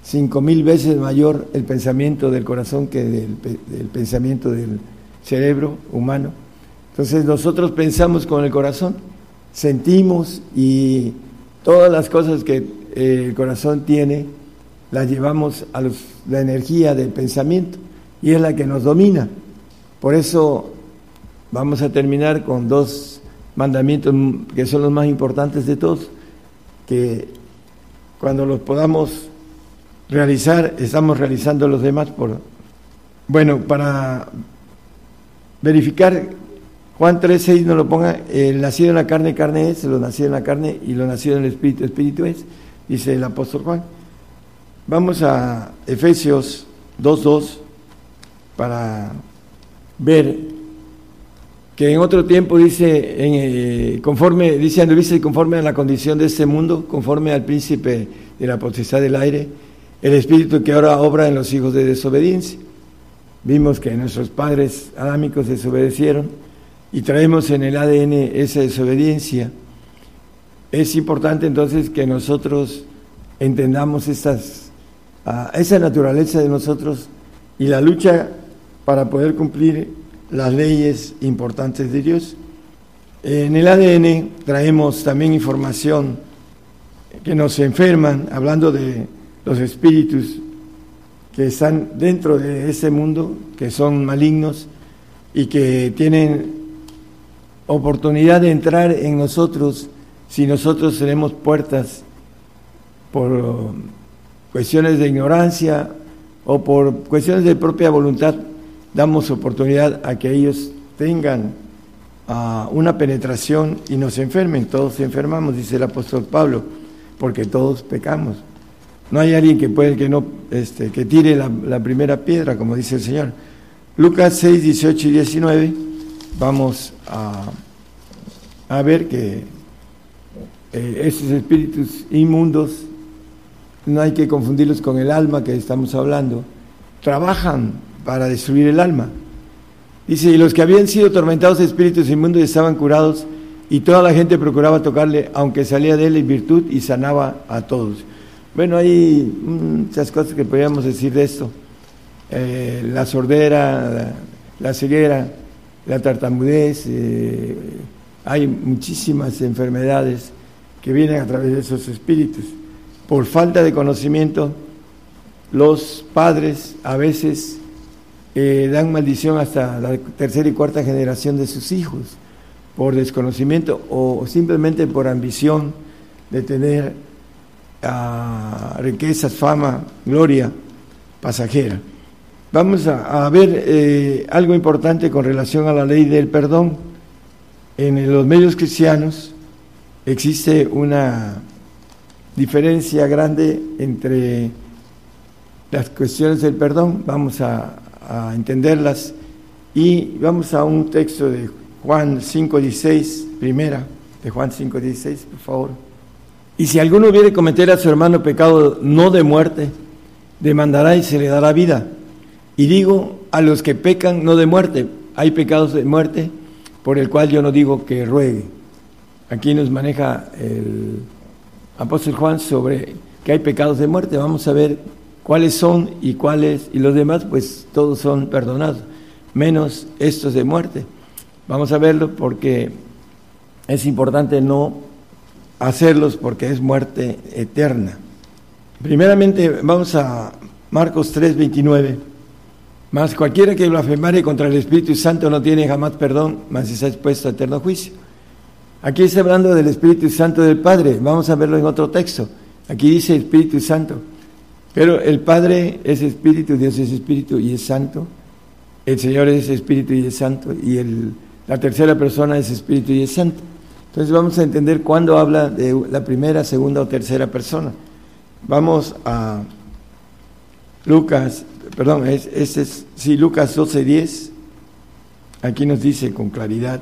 cinco mil veces mayor el pensamiento del corazón que del, pensamiento del cerebro humano. Entonces nosotros pensamos con el corazón, sentimos y todas las cosas que eh, el corazón tiene las llevamos a la energía del pensamiento y es la que nos domina. Por eso vamos a terminar con dos mandamientos que son los más importantes de todos, que cuando los podamos realizar, estamos realizando los demás por... Bueno, para verificar, Juan 3.6 no lo ponga, el nacido en la carne, carne es, lo nacido en la carne y lo nacido en el espíritu, espíritu es, dice el apóstol Juan. Vamos a Efesios 2.2 para ver que en otro tiempo dice, en, eh, conforme, dice anduviste conforme a la condición de este mundo, conforme al príncipe de la potestad del aire, el espíritu que ahora obra en los hijos de desobediencia. Vimos que nuestros padres adámicos desobedecieron y traemos en el ADN esa desobediencia. Es importante entonces que nosotros entendamos esa naturaleza de nosotros y la lucha para poder cumplir las leyes importantes de Dios. En el ADN traemos también información que nos enferman, hablando de los espíritus que están dentro de ese mundo, que son malignos y que tienen oportunidad de entrar en nosotros si nosotros tenemos puertas por cuestiones de ignorancia o por cuestiones de propia voluntad damos oportunidad a que ellos tengan uh, una penetración y nos enfermen. Todos enfermamos, dice el apóstol Pablo, porque todos pecamos. No hay alguien que puede que no este, que tire la, la, primera piedra, como dice el Señor. Lucas 6, 18 y 19, vamos a, a ver que eh, esos espíritus inmundos no hay que confundirlos con el alma que estamos hablando, trabajan para destruir el alma. Dice, y los que habían sido atormentados de espíritus inmundos estaban curados y toda la gente procuraba tocarle, aunque salía de él en virtud y sanaba a todos. Bueno, hay muchas cosas que podríamos decir de esto. Eh, la sordera, la, ceguera, la tartamudez, eh, hay muchísimas enfermedades que vienen a través de esos espíritus. Por falta de conocimiento, los padres a veces eh, dan maldición hasta la tercera y cuarta generación de sus hijos por desconocimiento o simplemente por ambición de tener uh, riquezas, fama, gloria pasajera. Vamos a, ver eh, algo importante con relación a la ley del perdón. En los medios cristianos existe una diferencia grande entre las cuestiones del perdón. Vamos a, a entenderlas. Y vamos a un texto de Juan 5.16, primera, de Juan 5.16, por favor. Y si alguno hubiere cometer a su hermano pecado no de muerte, demandará y se le dará vida. Y digo a los que pecan no de muerte, hay pecados de muerte por el cual yo no digo que ruegue. Aquí nos maneja el apóstol Juan sobre que hay pecados de muerte. Vamos a ver cuáles son y cuáles, y los demás, pues todos son perdonados, menos estos de muerte. Vamos a verlo porque es importante no hacerlos porque es muerte eterna. Primeramente vamos a Marcos 3, 29. Mas cualquiera que blasfemare contra el Espíritu Santo no tiene jamás perdón, mas está expuesto a eterno juicio. Aquí está hablando del Espíritu Santo del Padre. Vamos a verlo en otro texto. Aquí dice Espíritu Santo. Pero el Padre es Espíritu, Dios es Espíritu y es Santo. El Señor es Espíritu y es Santo. Y el, la tercera persona es Espíritu y es Santo. Entonces vamos a entender cuándo habla de la primera, segunda o tercera persona. Vamos a Lucas, perdón, es, es, sí, Lucas 12, 10. Aquí nos dice con claridad.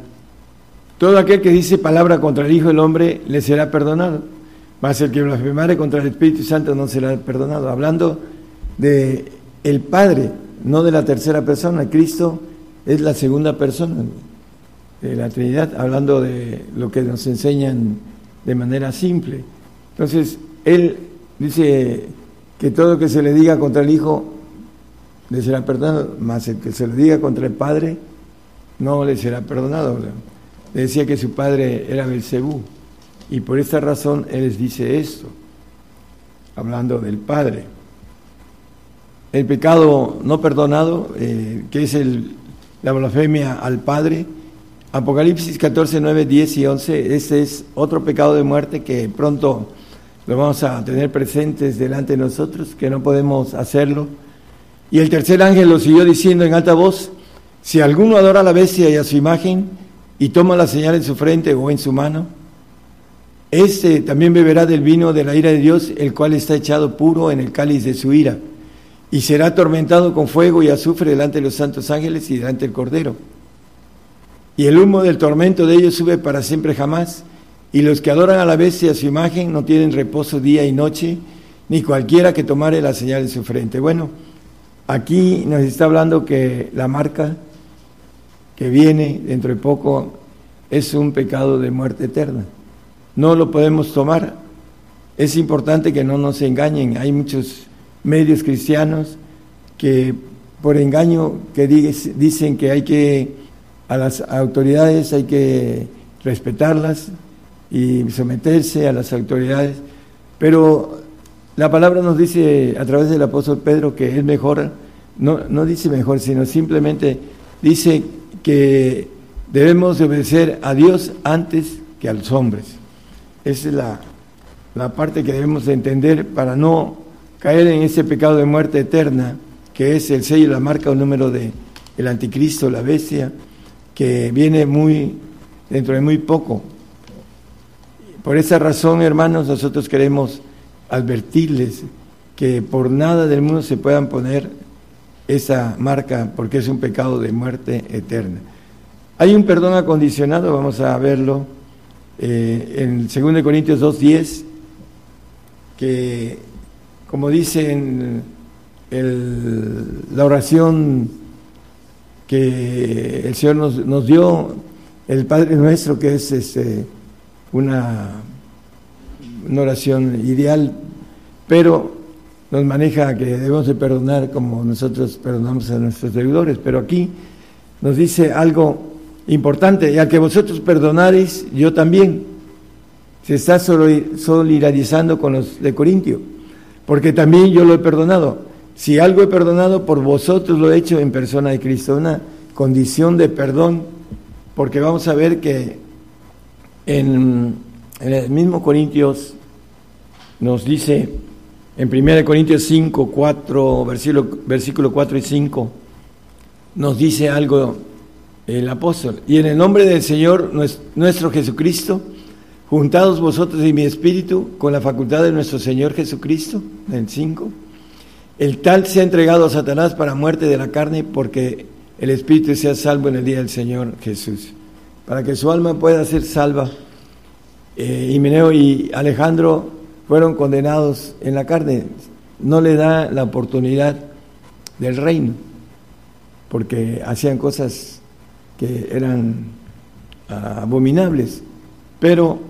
Todo aquel que dice palabra contra el Hijo del Hombre le será perdonado, mas el que blasfemare contra el Espíritu Santo no será perdonado. Hablando de el Padre, no de la tercera persona. Cristo es la segunda persona de la Trinidad, hablando de lo que nos enseñan de manera simple. Entonces, Él dice que todo que se le diga contra el Hijo le será perdonado, más el que se le diga contra el Padre no le será perdonado. Le decía que su padre era Belcebú y por esta razón Él les dice esto, hablando del Padre. El pecado no perdonado, eh, que es el, la blasfemia al Padre, Apocalipsis 14, 9, 10 y 11, este es otro pecado de muerte que pronto lo vamos a tener presentes delante de nosotros, que no podemos hacerlo. Y el tercer ángel lo siguió diciendo en alta voz, si alguno adora a la bestia y a su imagen y toma la señal en su frente o en su mano, este también beberá del vino de la ira de Dios, el cual está echado puro en el cáliz de su ira, y será atormentado con fuego y azufre delante de los santos ángeles y delante del Cordero. Y el humo del tormento de ellos sube para siempre jamás, y los que adoran a la bestia su imagen no tienen reposo día y noche, ni cualquiera que tomare la señal en su frente. Bueno, aquí nos está hablando que la marca que viene dentro de poco es un pecado de muerte eterna. No lo podemos tomar. Es importante que no nos engañen. Hay muchos medios cristianos que por engaño que dicen que hay que a las autoridades hay que respetarlas y someterse a las autoridades, pero la palabra nos dice a través del apóstol Pedro que es mejor, no, no dice mejor, sino simplemente dice que debemos obedecer a Dios antes que a los hombres. Esa es la, la parte que debemos de entender para no caer en ese pecado de muerte eterna, que es el sello la marca o número de el anticristo, la bestia, que viene muy dentro de muy poco. Por esa razón, hermanos, nosotros queremos advertirles que por nada del mundo se puedan poner esa marca porque es un pecado de muerte eterna. Hay un perdón acondicionado, vamos a verlo eh, en 2 Corintios 2.10, que como dice en la oración que el Señor nos, dio, el Padre nuestro, que es este, una, una oración ideal, pero nos maneja que debemos de perdonar como nosotros perdonamos a nuestros deudores, pero aquí nos dice algo importante, y al que vosotros perdonaréis, yo también. Se está solidarizando con los de Corintio, porque también yo lo he perdonado. Si algo he perdonado, por vosotros lo he hecho en persona de Cristo, una condición de perdón, porque vamos a ver que en, el mismo Corintios nos dice, en 1 Corintios 5, 4, versículo, versículo 4 y 5, nos dice algo el apóstol. Y en el nombre del Señor nuestro Jesucristo, juntados vosotros y mi espíritu con la facultad de nuestro Señor Jesucristo, en 5, el tal se ha entregado a Satanás para muerte de la carne porque el espíritu sea salvo en el día del Señor Jesús. Para que su alma pueda ser salva. Eh, Himeneo y Alejandro fueron condenados en la carne. No le da la oportunidad del reino, porque hacían cosas que eran ah, abominables, pero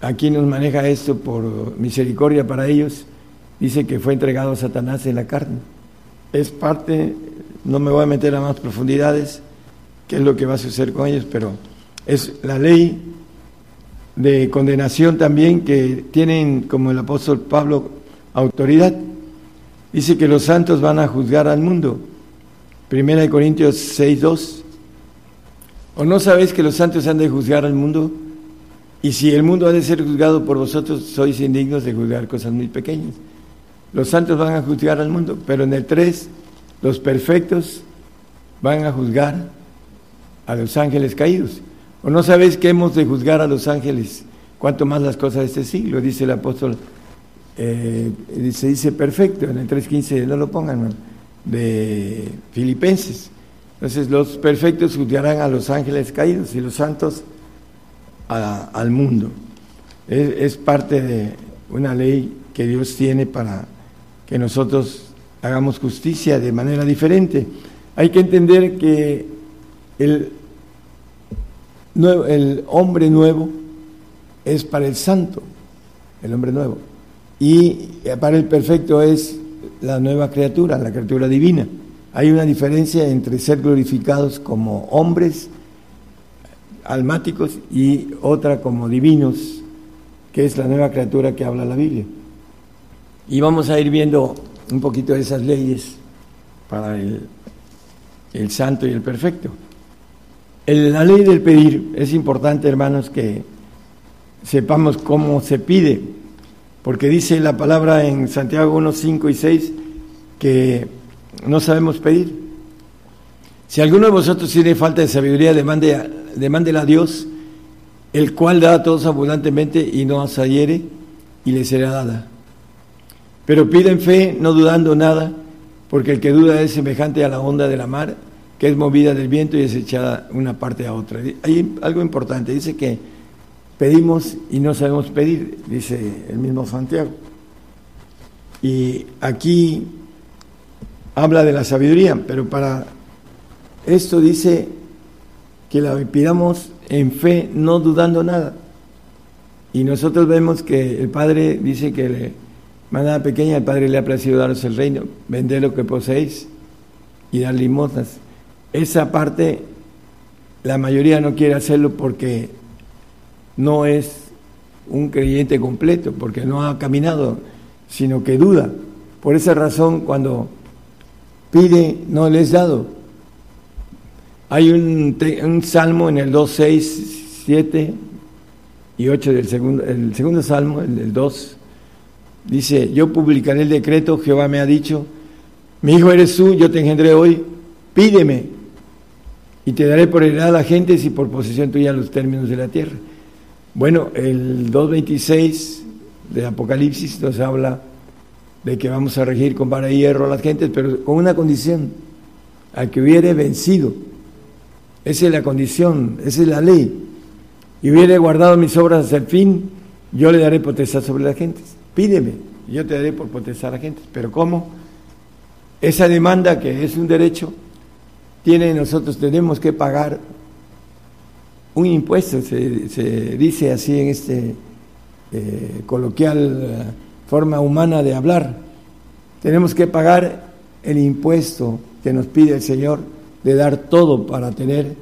aquí nos maneja esto por misericordia para ellos, dice que fue entregado a Satanás en la carne. Es parte, no me voy a meter a más profundidades, qué es lo que va a suceder con ellos, pero es la ley de condenación también que tienen, como el apóstol Pablo, autoridad. Dice que los santos van a juzgar al mundo. Primera de Corintios 6, 2. ¿O no sabéis que los santos han de juzgar al mundo? Y si el mundo ha de ser juzgado por vosotros, sois indignos de juzgar cosas muy pequeñas. Los santos van a juzgar al mundo, pero en el 3, los perfectos van a juzgar a los ángeles caídos. ¿O no sabéis que hemos de juzgar a los ángeles? Cuanto más las cosas de este siglo, dice el apóstol, eh, se dice perfecto, en el 3.15, no lo pongan, de Filipenses. Entonces los perfectos juzgarán a los ángeles caídos y los santos al mundo. es parte de una ley que Dios tiene para que nosotros hagamos justicia de manera diferente. Hay que entender que el, el hombre nuevo es para el santo, el hombre nuevo, y para el perfecto es la nueva criatura, la criatura divina. Hay una diferencia entre ser glorificados como hombres almáticos y otra como divinos, que es la nueva criatura que habla la Biblia. Y vamos a ir viendo un poquito de esas leyes para el, santo y el perfecto. la ley del pedir es importante, hermanos, que sepamos cómo se pide, porque dice la palabra en Santiago 1, 5 y 6 que no sabemos pedir. Si alguno de vosotros tiene falta de sabiduría, demándela a Dios, el cual da a todos abundantemente y no asayere, y le será dada. Pero piden fe, no dudando nada, porque el que duda es semejante a la onda de la mar, que es movida del viento y es echada una parte a otra. Hay algo importante, dice que pedimos y no sabemos pedir, dice el mismo Santiago. Y aquí habla de la sabiduría, pero para esto dice que la pidamos en fe, no dudando nada. Y nosotros vemos que el Padre dice que le, Manada pequeña, el Padre le ha placido daros el reino, vender lo que poseéis y dar limosnas. Esa parte la mayoría no quiere hacerlo porque no es un creyente completo, porque no ha caminado, sino que duda. Por esa razón, cuando pide, no le es dado. Hay un, salmo en el 2, 6, 7 y 8 del segundo, el segundo salmo, el del 2, Dice, yo publicaré el decreto, Jehová me ha dicho, mi hijo eres tú, yo te engendré hoy, pídeme y te daré por heredad a la gente y por posesión tuya los términos de la tierra. Bueno, el 2.26 de Apocalipsis nos habla de que vamos a regir con vara hierro a las gentes, pero con una condición, al que hubiere vencido. Esa es la condición, esa es la ley. Y hubiere guardado mis obras hasta el fin, yo le daré potestad sobre las gentes pídeme, yo te daré por potestad a la gente. Pero ¿cómo? Esa demanda que es un derecho, tiene nosotros tenemos que pagar un impuesto, se, dice así en este eh, coloquial eh, forma humana de hablar. Tenemos que pagar el impuesto que nos pide el Señor de dar todo para tener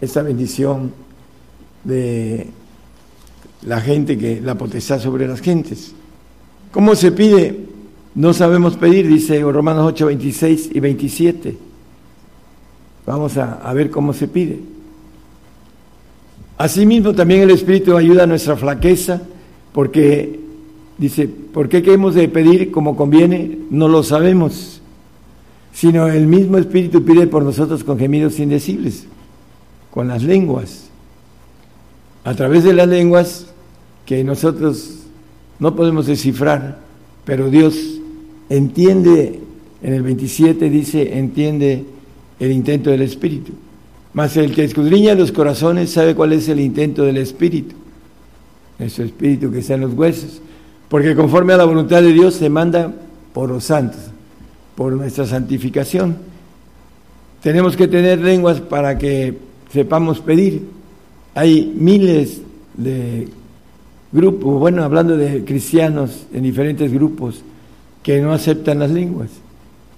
esa bendición de la gente que la potestad sobre las gentes. ¿Cómo se pide? No sabemos pedir, dice Romanos 8, 26 y 27. Vamos a, ver cómo se pide. Asimismo, también el Espíritu ayuda a nuestra flaqueza, porque dice, ¿por qué hemos de pedir como conviene? No lo sabemos, sino el mismo Espíritu pide por nosotros con gemidos indecibles, con las lenguas. A través de las lenguas que nosotros no podemos descifrar, pero Dios entiende, en el 27 dice, entiende el intento del Espíritu. Mas el que escudriña los corazones sabe cuál es el intento del Espíritu, nuestro Espíritu que está en los huesos, porque conforme a la voluntad de Dios se manda por los santos, por nuestra santificación. Tenemos que tener lenguas para que sepamos pedir. Hay miles de grupos, bueno, hablando de cristianos en diferentes grupos que no aceptan las lenguas.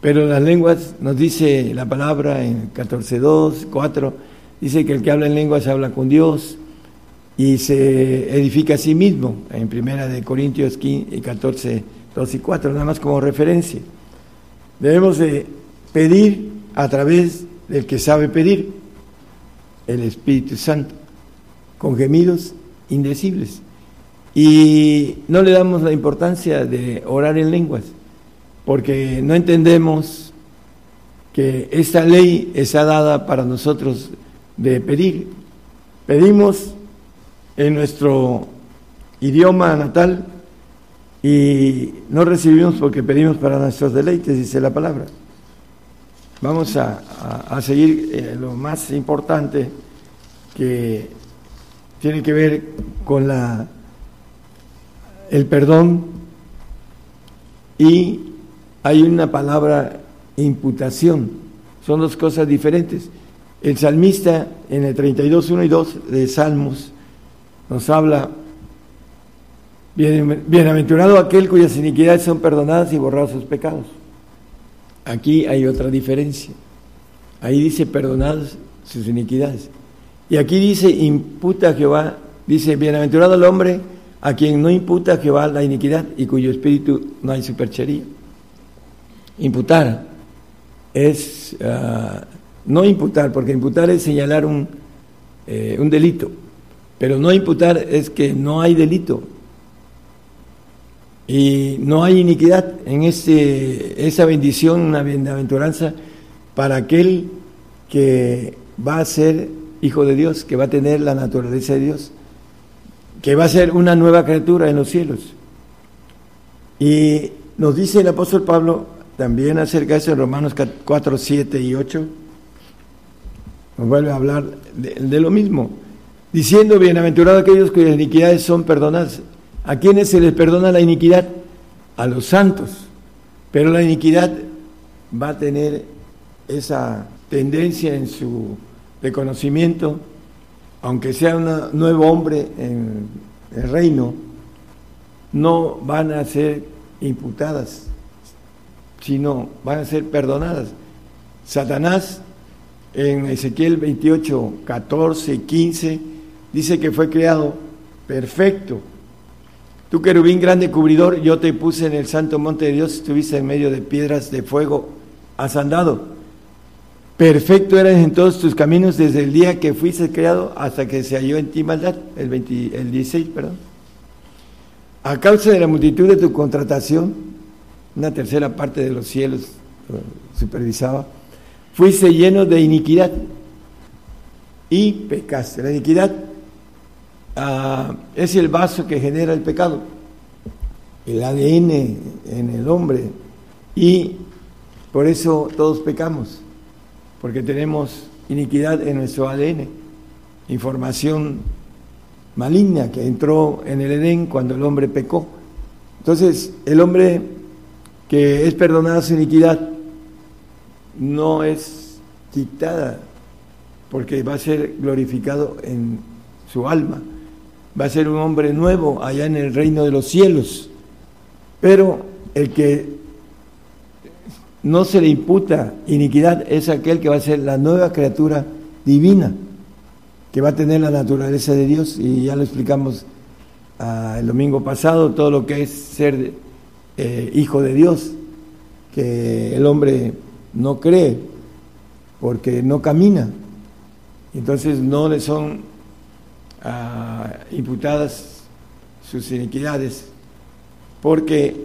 Pero las lenguas, nos dice la palabra en 14.2, 4, dice que el que habla en lenguas habla con Dios y se edifica a sí mismo, en primera de Corintios 15, 14, 2 y 4, nada más como referencia. Debemos de pedir a través del que sabe pedir, el Espíritu Santo, con gemidos indecibles. Y no le damos la importancia de orar en lenguas, porque no entendemos que esta ley está dada para nosotros de pedir. Pedimos en nuestro idioma natal y no recibimos porque pedimos para nuestros deleites, dice la palabra. Vamos a, seguir eh, lo más importante que tiene que ver con la el perdón y hay una palabra imputación. Son dos cosas diferentes. El salmista en el 32, 1 y 2 de Salmos nos habla, bienaventurado aquel cuyas iniquidades son perdonadas y borrados sus pecados. Aquí hay otra diferencia. Ahí dice perdonadas sus iniquidades. Y aquí dice imputa a Jehová, dice bienaventurado el hombre a quien no imputa a Jehová la iniquidad y cuyo espíritu no hay superchería. Imputar es ah, no imputar, porque imputar es señalar un, eh, un delito, pero no imputar es que no hay delito. Y no hay iniquidad en ese, esa bendición, una bienaventuranza para aquel que va a ser hijo de Dios, que va a tener la naturaleza de Dios, que va a ser una nueva criatura en los cielos. Y nos dice el apóstol Pablo también acerca de eso en Romanos 4, 7 y 8, nos vuelve a hablar de, lo mismo, diciendo, bienaventurados aquellos cuyas iniquidades son perdonadas. ¿A quienes se les perdona la iniquidad? A los santos. Pero la iniquidad va a tener esa tendencia en su reconocimiento, aunque sea un nuevo hombre en el reino, no van a ser imputadas sino van a ser perdonadas. Satanás en Ezequiel 28, 14, 15 dice que fue creado perfecto. Tú querubín grande cubridor, yo te puse en el santo monte de Dios, estuviste en medio de piedras de fuego, has andado. Perfecto eras en todos tus caminos desde el día que fuiste creado hasta que se halló en ti maldad, el, 20, el 16, perdón. A causa de la multitud de tu contratación, una tercera parte de los cielos supervisaba, fuiste lleno de iniquidad y pecaste. La iniquidad ah, es el vaso que genera el pecado, el ADN en el hombre, y por eso todos pecamos, porque tenemos iniquidad en nuestro ADN, información maligna que entró en el Edén cuando el hombre pecó. Entonces, el hombre que es perdonada su iniquidad, no es quitada, porque va a ser glorificado en su alma, va a ser un hombre nuevo allá en el reino de los cielos. Pero el que no se le imputa iniquidad es aquel que va a ser la nueva criatura divina, que va a tener la naturaleza de Dios, y ya lo explicamos ah, el domingo pasado, todo lo que es ser eh, hijo de Dios, que el hombre no cree porque no camina. Entonces no le son imputadas sus iniquidades, porque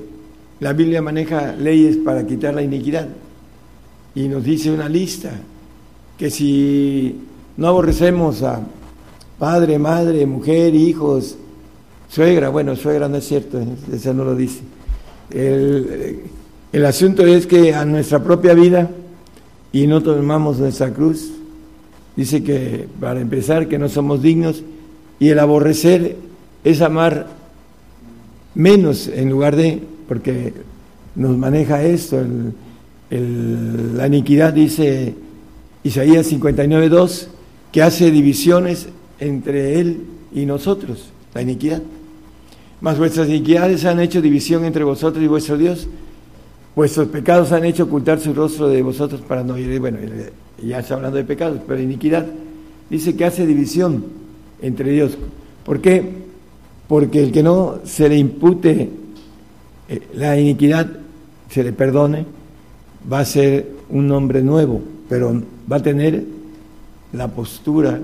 la Biblia maneja leyes para quitar la iniquidad. Y nos dice una lista que si no aborrecemos a padre, madre, mujer, hijos, suegra, bueno, suegra no es cierto, eso no lo dice. El, el asunto es que a nuestra propia vida y no tomamos nuestra cruz, dice que para empezar que no somos dignos y el aborrecer es amar menos en lugar de, porque nos maneja esto, la iniquidad dice Isaías 59.2, que hace divisiones entre él y nosotros, la iniquidad. Mas vuestras iniquidades han hecho división entre vosotros y vuestro Dios. Vuestros pecados han hecho ocultar su rostro de vosotros para no ir. Bueno, ya está hablando de pecados, pero iniquidad dice que hace división entre Dios. ¿Por qué? Porque el que no se le impute eh, la iniquidad, se le perdone, va a ser un hombre nuevo, pero va a tener la postura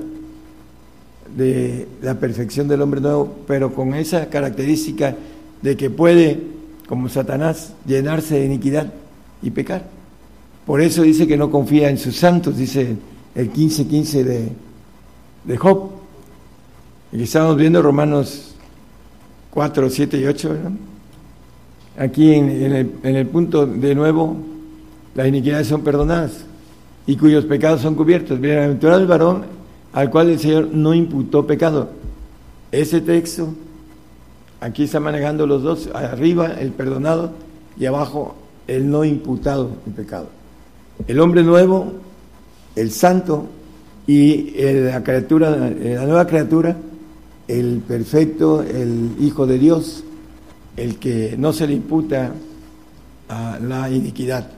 de la perfección del hombre nuevo, pero con esa característica de que puede, como Satanás, llenarse de iniquidad y pecar. Por eso dice que no confía en sus santos, dice el 15:15 15 de, de Job. Y estamos viendo Romanos 4, 7 y 8. Aquí en, el, en el punto de nuevo, las iniquidades son perdonadas y cuyos pecados son cubiertos. Bienaventurado el varón al cual el Señor no imputó pecado. ese texto, aquí está manejando los dos, arriba el perdonado y abajo el no imputado en pecado. El hombre nuevo, el santo y la criatura, la nueva criatura, el perfecto, el Hijo de Dios, el que no se le imputa a la iniquidad.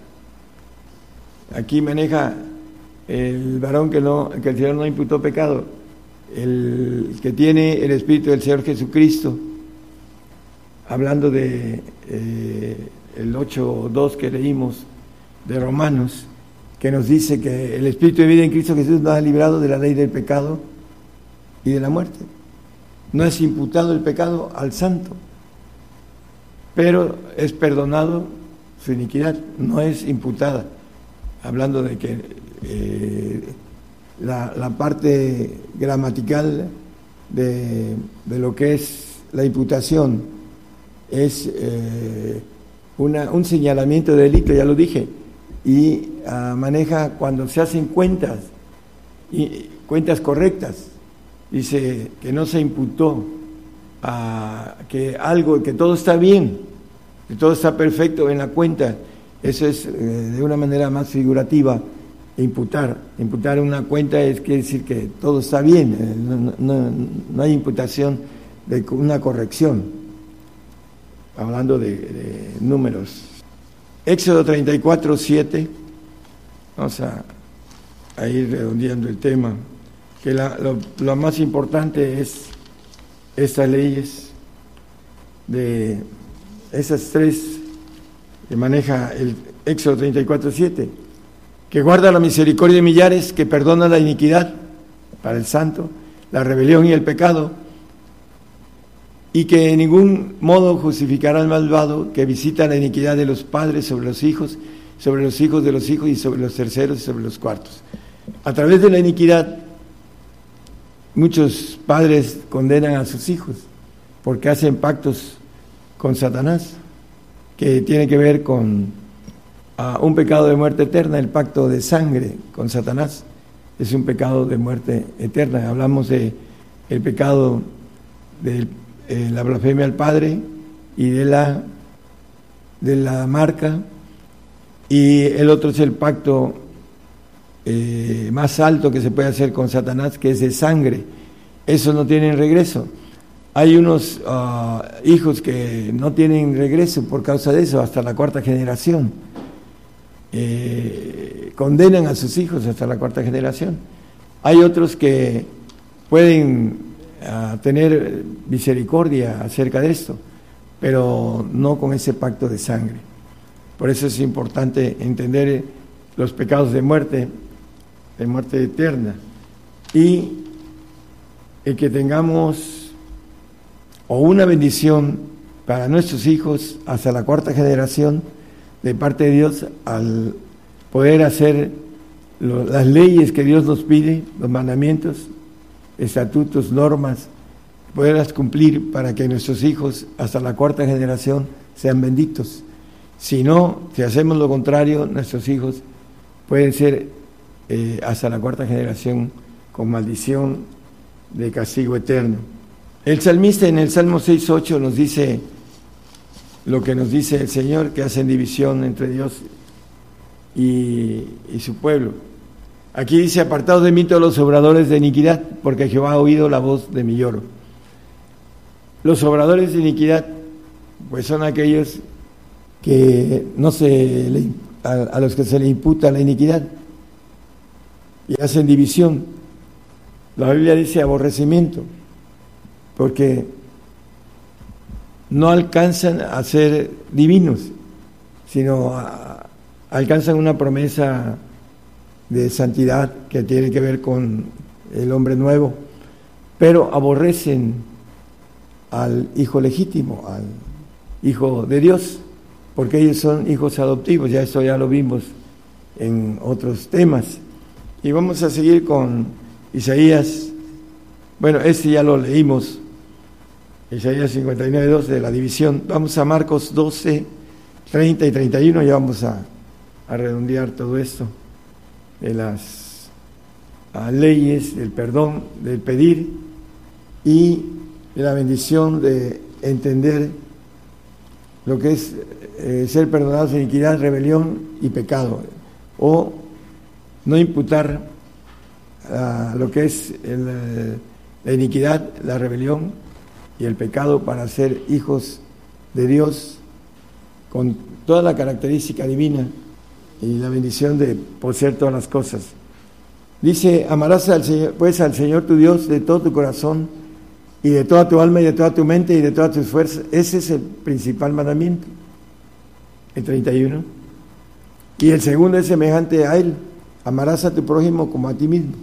Aquí maneja el varón que, no, que el Señor no imputó pecado, el que tiene el Espíritu del Señor Jesucristo, hablando de eh, el 8.2 que leímos de Romanos, que nos dice que el Espíritu de vida en Cristo Jesús nos ha librado de la ley del pecado y de la muerte. No es imputado el pecado al santo, pero es perdonado su iniquidad, no es imputada. Hablando de que eh, la, parte gramatical de, lo que es la imputación es eh, un señalamiento de delito, ya lo dije, y ah, maneja cuando se hacen cuentas, y, cuentas correctas, dice que no se imputó a que algo, que todo está bien, que todo está perfecto en la cuenta, eso es eh, de una manera más figurativa imputar. Imputar una cuenta es quiere decir que todo está bien, eh, no, hay imputación de una corrección, hablando de, números. Éxodo 34, 7, vamos a, ir redondeando el tema, que lo, más importante es estas leyes de esas tres que maneja el Éxodo 34, 7 que guarda la misericordia de millares, que perdona la iniquidad para el santo, la rebelión y el pecado, y que en ningún modo justificará al malvado que visita la iniquidad de los padres sobre los hijos, sobre los hijos de los hijos y sobre los terceros y sobre los cuartos. A través de la iniquidad, muchos padres condenan a sus hijos porque hacen pactos con Satanás, que tiene que ver con a un pecado de muerte eterna, el pacto de sangre con Satanás es un pecado de muerte eterna. Hablamos de el pecado de eh, la blasfemia al Padre y de la de la marca y el otro es el pacto eh, más alto que se puede hacer con Satanás, que es de sangre. Eso no tiene regreso. Hay unos ah, hijos que no tienen regreso por causa de eso, hasta la cuarta generación eh, condenan a sus hijos hasta la cuarta generación. Hay otros que pueden ah, tener misericordia acerca de esto, pero no con ese pacto de sangre. Por eso es importante entender los pecados de muerte, de muerte eterna, y el que tengamos o una bendición para nuestros hijos hasta la cuarta generación, de parte de Dios al poder hacer las leyes que Dios nos pide, los mandamientos, estatutos, normas, poderlas cumplir para que nuestros hijos hasta la cuarta generación sean benditos. Si no, si hacemos lo contrario, nuestros hijos pueden ser eh, hasta la cuarta generación con maldición de castigo eterno. El salmista en el Salmo 6.8 nos dice, lo que nos dice el Señor, que hacen división entre Dios y, su pueblo. Aquí dice, apartados de mí todos los obradores de iniquidad, porque Jehová ha oído la voz de mi lloro. Los obradores de iniquidad, pues son aquellos que no se a los que se le imputa la iniquidad y hacen división. La Biblia dice aborrecimiento, porque no alcanzan a ser divinos, sino alcanzan una promesa de santidad que tiene que ver con el hombre nuevo, pero aborrecen al hijo legítimo, al hijo de Dios, porque ellos son hijos adoptivos, ya eso ya lo vimos en otros temas. Y vamos a seguir con Isaías, bueno, este ya lo leímos, Isaías 59, 2 de la división. Vamos a Marcos 12, 30 y 31, ya vamos a, redondear todo esto de las leyes, del perdón, del pedir y la bendición de entender lo que es eh, ser perdonados de iniquidad, rebelión y pecado, o no imputar lo que es eh, la iniquidad, la rebelión y el pecado para ser hijos de Dios con toda la característica divina y la bendición de poseer todas las cosas. Dice, amarás al Señor, pues al Señor tu Dios de todo tu corazón y de toda tu alma y de toda tu mente y de todas tus fuerzas. Ese es el principal mandamiento, el 31. Y el segundo es semejante a él, amarás a tu prójimo como a ti mismo.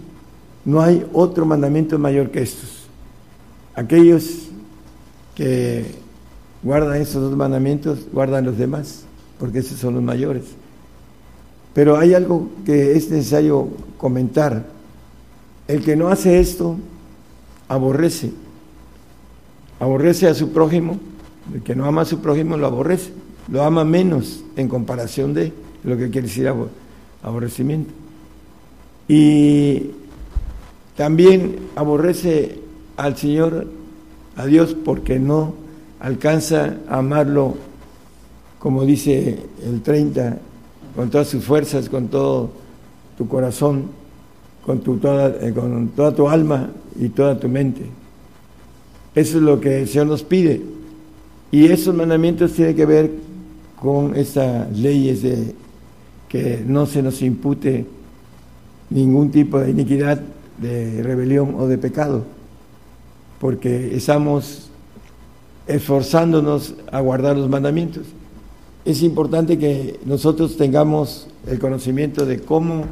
No hay otro mandamiento mayor que estos. Aquellos que guardan esos dos mandamientos, guardan los demás, porque esos son los mayores. Pero hay algo que es necesario comentar. El que no hace esto, aborrece. Aborrece a su prójimo. El que no ama a su prójimo lo aborrece. Lo ama menos en comparación de lo que quiere decir aborrecimiento. Y también aborrece al Señor, a Dios, porque no alcanza a amarlo, como dice el 30, con todas sus fuerzas, con todo tu corazón, con, tu, toda, eh, con toda tu alma y toda tu mente. Eso es lo que el Señor nos pide. Y esos mandamientos tienen que ver con esas leyes de que no se nos impute ningún tipo de iniquidad, de rebelión o de pecado, porque estamos esforzándonos a guardar los mandamientos es importante que nosotros tengamos el conocimiento de cómo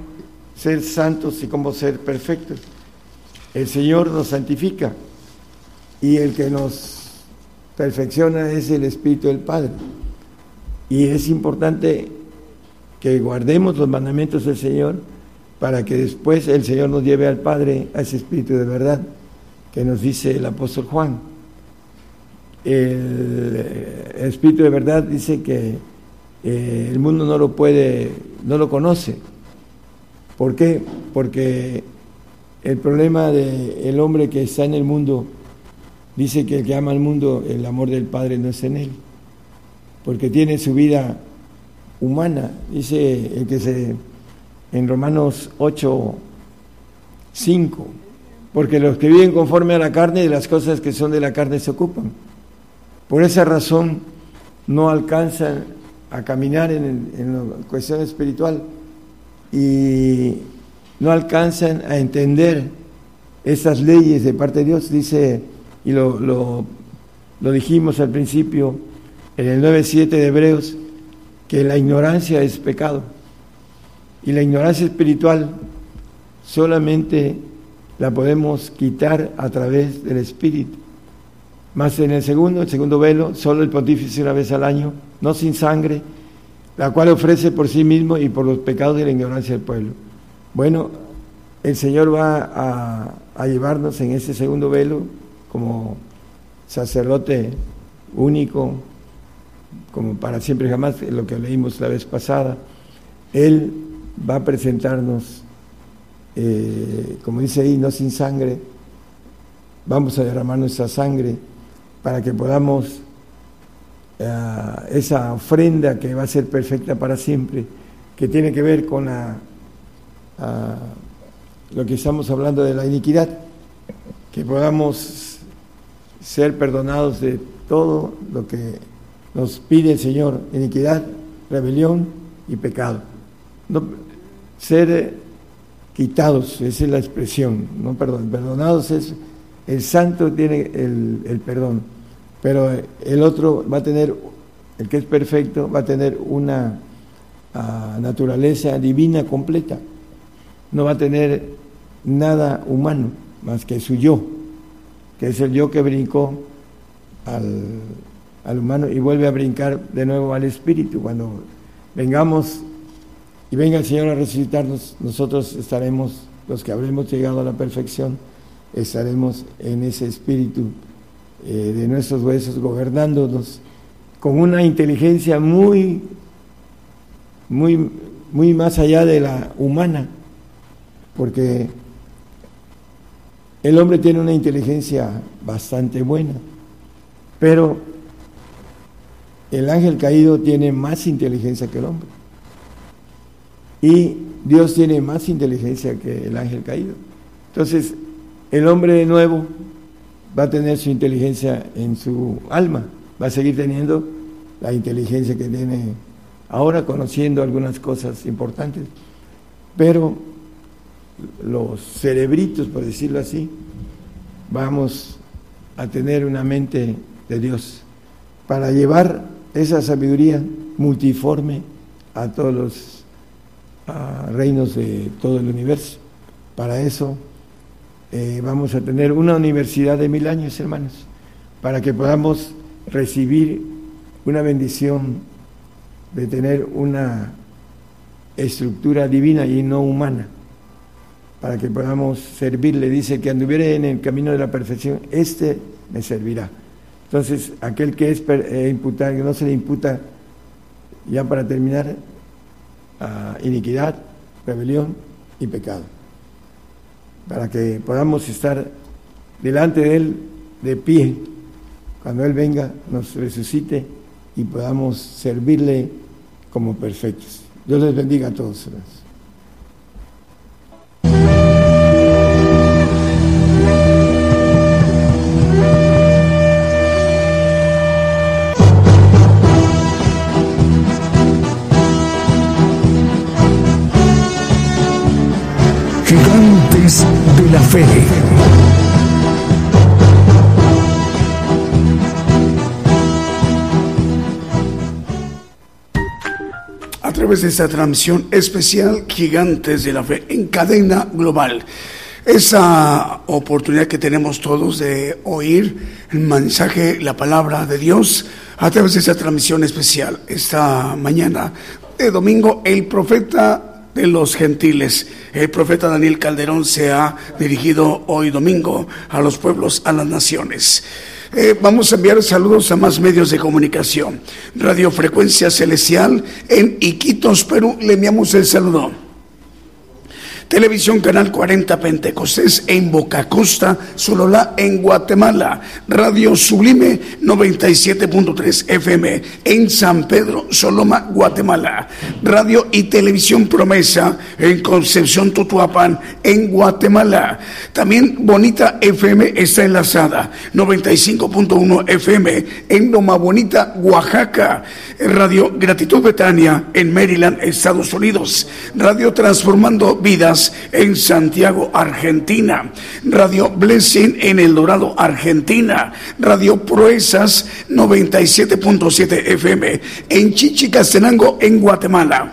ser santos y cómo ser perfectos. El Señor nos santifica y el que nos perfecciona es el Espíritu del Padre. Y es importante que guardemos los mandamientos del Señor para que después el Señor nos lleve al Padre a ese Espíritu de verdad que nos dice el apóstol Juan el Espíritu de verdad dice que eh, el mundo no lo puede, no lo conoce. ¿Por qué? Porque el problema del hombre que está en el mundo dice que el que ama al mundo, el amor del Padre no es en él, porque tiene su vida humana, dice el que se en Romanos 8, 5, porque los que viven conforme a la carne, de las cosas que son de la carne se ocupan. Por esa razón no alcanzan a caminar en, la cuestión espiritual y no alcanzan a entender esas leyes de parte de Dios. Dice, y lo, lo dijimos al principio en el 9.7 de Hebreos, que la ignorancia es pecado. Y la ignorancia espiritual solamente la podemos quitar a través del Espíritu. Más en el segundo, el segundo velo, solo el pontífice una vez al año, no sin sangre, la cual ofrece por sí mismo y por los pecados de la ignorancia del pueblo. Bueno, el Señor va a, llevarnos en ese segundo velo como sacerdote único, como para siempre jamás, lo que leímos la vez pasada. Él va a presentarnos, eh, como dice ahí, no sin sangre, vamos a derramar nuestra sangre para que podamos eh, esa ofrenda que va a ser perfecta para siempre, que tiene que ver con la, lo que estamos hablando de la iniquidad, que podamos ser perdonados de todo lo que nos pide el Señor, iniquidad, rebelión y pecado. Ser quitados, esa es la expresión, no perdón, perdonados es el santo tiene el, perdón, pero el otro va a tener, el que es perfecto, va a tener una ah, naturaleza divina completa. No va a tener nada humano más que su yo, que es el yo que brincó al, al humano y vuelve a brincar de nuevo al espíritu. Cuando vengamos y venga el Señor a resucitarnos, nosotros estaremos los que habremos llegado a la perfección estaremos en ese espíritu eh, de nuestros huesos gobernándonos con una inteligencia muy, muy, muy más allá de la humana, porque el hombre tiene una inteligencia bastante buena, pero el ángel caído tiene más inteligencia que el hombre. Y Dios tiene más inteligencia que el ángel caído. Entonces, el hombre nuevo va a tener su inteligencia en su alma, va a seguir teniendo la inteligencia que tiene ahora, conociendo algunas cosas importantes, pero los cerebritos, por decirlo así, vamos a tener una mente de Dios para llevar esa sabiduría multiforme a todos los reinos de todo el universo. Para eso eh, vamos a tener una universidad de mil años, hermanos, para que podamos recibir una bendición de tener una estructura divina y no humana, para que podamos servirle. Dice que anduviere en el camino de la perfección, este me servirá. Entonces, aquel que es eh, imputar, que no se le imputa, ya para terminar, iniquidad, rebelión y pecado. Para que podamos estar delante de Él de pie, cuando Él venga, nos resucite y podamos servirle como perfectos. Dios les bendiga a todos. Través de esta transmisión especial, Gigantes de la Fe en cadena global. Esa oportunidad que tenemos todos de oír el mensaje, la palabra de Dios a través de esta transmisión especial. Esta mañana de domingo, el profeta de los gentiles. El profeta Daniel Calderón se ha dirigido hoy domingo a los pueblos, a las naciones. Eh, vamos a enviar saludos a más medios de comunicación. Radio Frecuencia Celestial en Iquitos, Perú. Le enviamos el saludo. Televisión Canal 40 Pentecostés en Boca Costa, Solola en Guatemala. Radio Sublime 97.3 FM en San Pedro, Soloma, Guatemala. Radio y Televisión Promesa en Concepción Tutuapan en Guatemala. También Bonita FM está enlazada 95.1 FM en Loma Bonita, Oaxaca. Radio Gratitud Betania en Maryland, Estados Unidos. Radio Transformando Vidas en Santiago, Argentina. Radio Blessing en El Dorado, Argentina. Radio Proezas 97.7 FM en Chichicastenango, en Guatemala.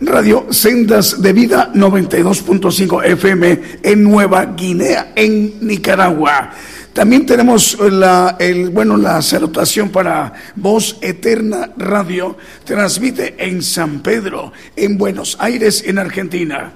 Radio Sendas de Vida 92.5 FM en Nueva Guinea, en Nicaragua. También tenemos la, bueno, la salutación para Voz Eterna Radio. Transmite en San Pedro, en Buenos Aires, en Argentina.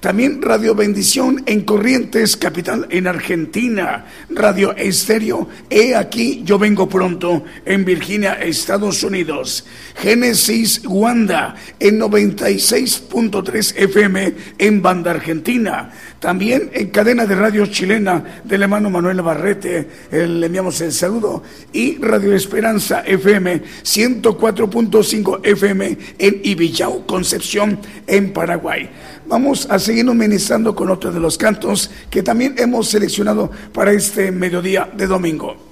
También Radio Bendición en Corrientes, capital en Argentina. Radio Estéreo, he aquí, yo vengo pronto en Virginia, Estados Unidos. Génesis Wanda en 96.3 FM en Banda Argentina. También en cadena de radio chilena del hermano Manuel Barrete, le enviamos el saludo. Y Radio Esperanza FM 104.5 FM en Ibillau, Concepción, en Paraguay. Vamos a seguir ministrando con otro de los cantos que también hemos seleccionado para este mediodía de domingo.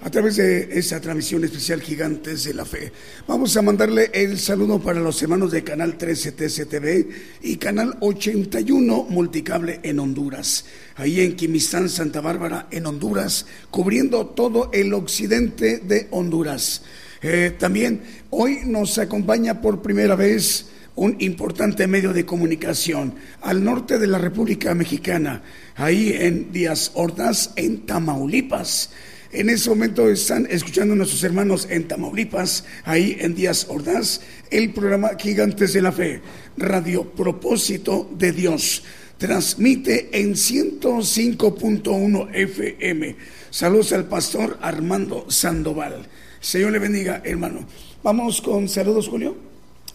A través de esa transmisión especial Gigantes de la Fe. Vamos a mandarle el saludo para los hermanos de Canal 13 TCTV y Canal 81 Multicable en Honduras, ahí en Quimistán, Santa Bárbara, en Honduras, cubriendo todo el occidente de Honduras. Eh, también hoy nos acompaña por primera vez un importante medio de comunicación al norte de la República Mexicana, ahí en Díaz Ordaz, en Tamaulipas. En ese momento están escuchando a nuestros hermanos en Tamaulipas, ahí en Díaz Ordaz, el programa Gigantes de la Fe, Radio Propósito de Dios. Transmite en 105.1 FM. Saludos al pastor Armando Sandoval. Señor le bendiga, hermano. Vamos con saludos, Julio.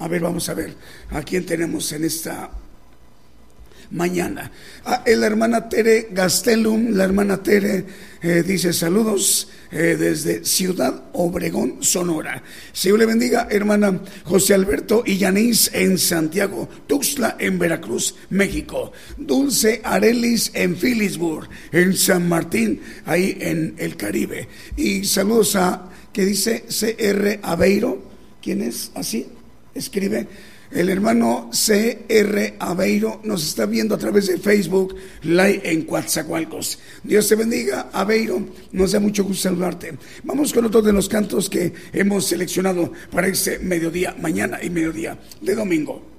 A ver, vamos a ver a quién tenemos en esta mañana. Ah, la hermana Tere Gastelum, la hermana Tere eh, dice saludos eh, desde Ciudad Obregón, Sonora. Señor le bendiga, hermana José Alberto Yanis en Santiago, Tuxtla en Veracruz, México. Dulce Arelis en Phillipsburg, en San Martín, ahí en el Caribe. Y saludos a, que dice CR Aveiro, ¿quién es? Así, escribe el hermano C.R. Aveiro nos está viendo a través de Facebook Live en Coatzacoalcos. Dios te bendiga, Aveiro. Nos da mucho gusto saludarte. Vamos con otro de los cantos que hemos seleccionado para este mediodía, mañana y mediodía de domingo.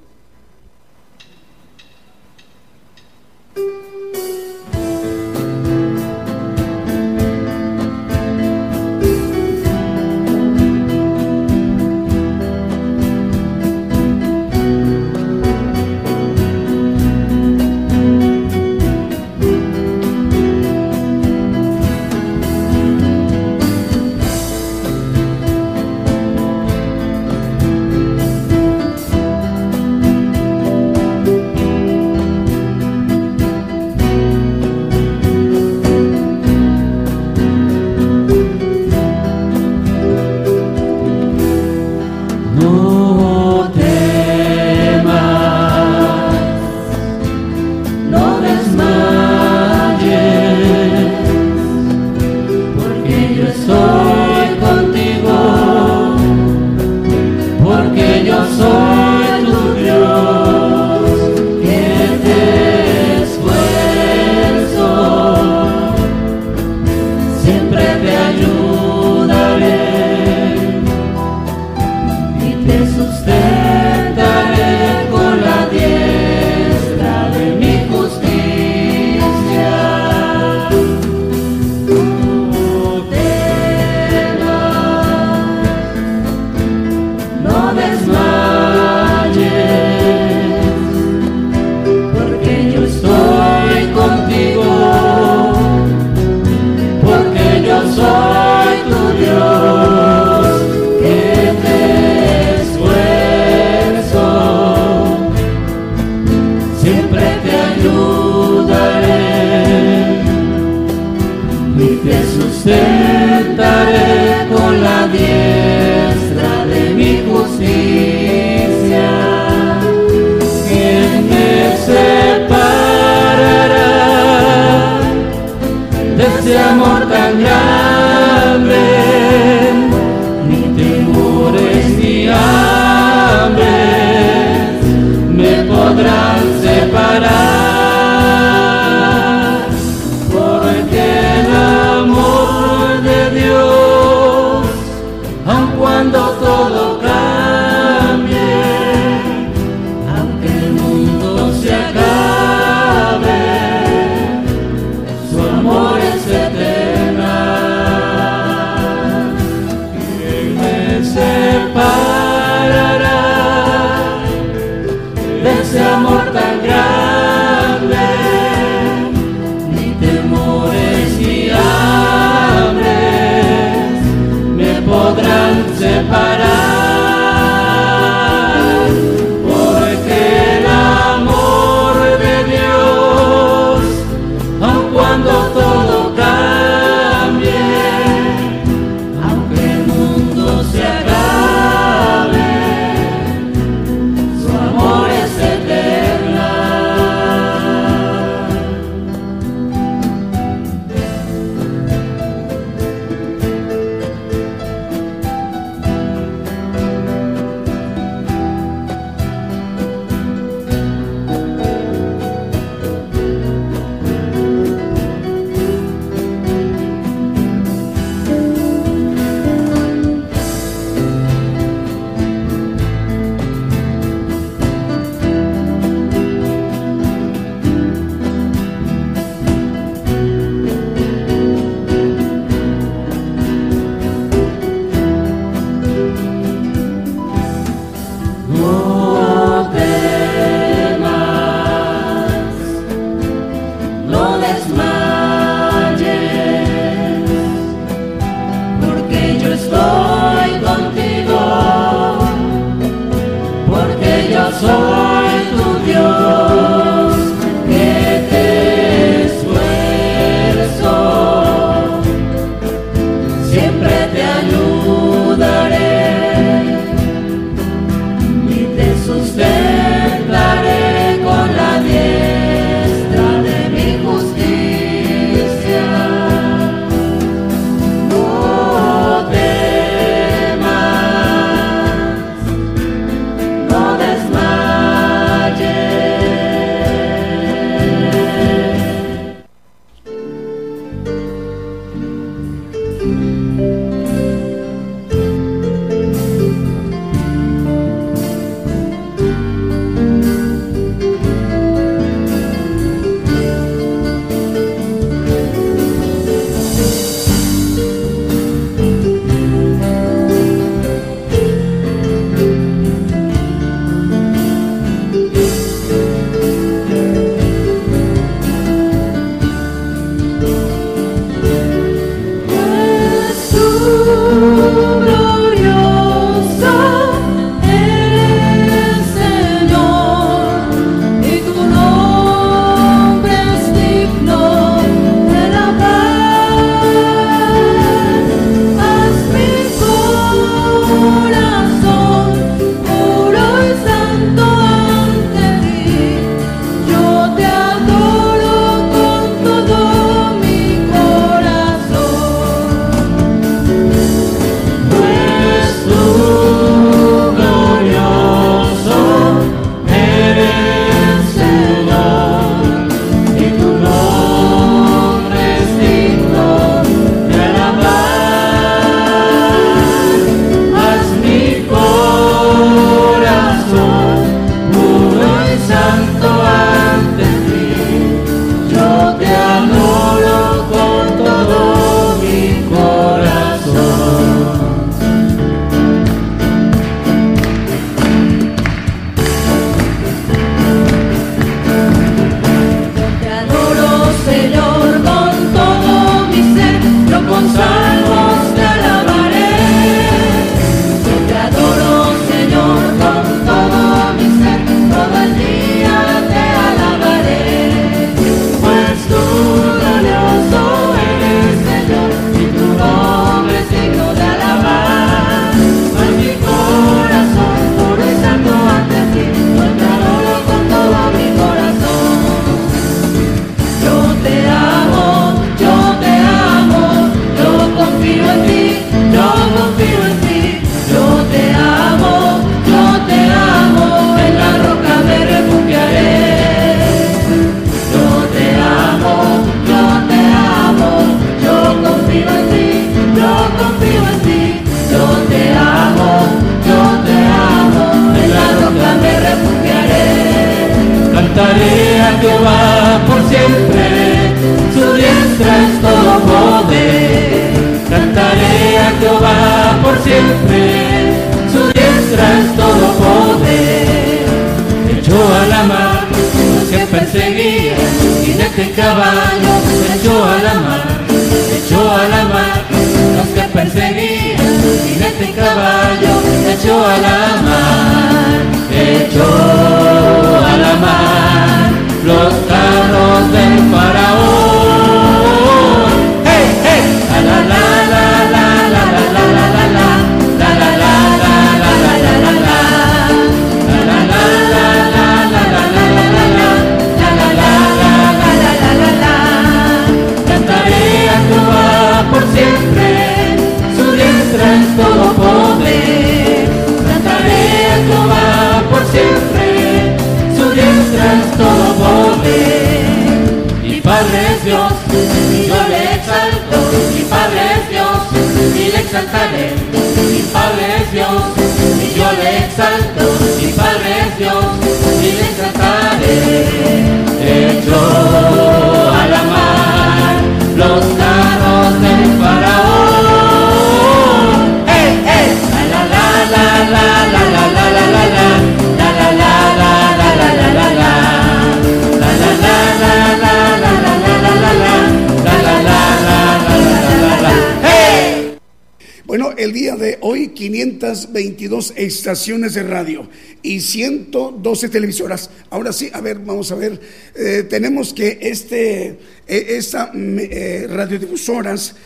522 estaciones de radio y 112 televisoras. Ahora sí, a ver, vamos a ver. Eh, tenemos que este, eh, esta eh, radiodifusoras,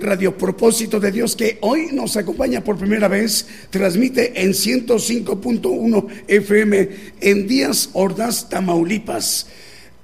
Radio Propósito de Dios, que hoy nos acompaña por primera vez, transmite en 105.1 FM en Díaz Ordaz, Tamaulipas.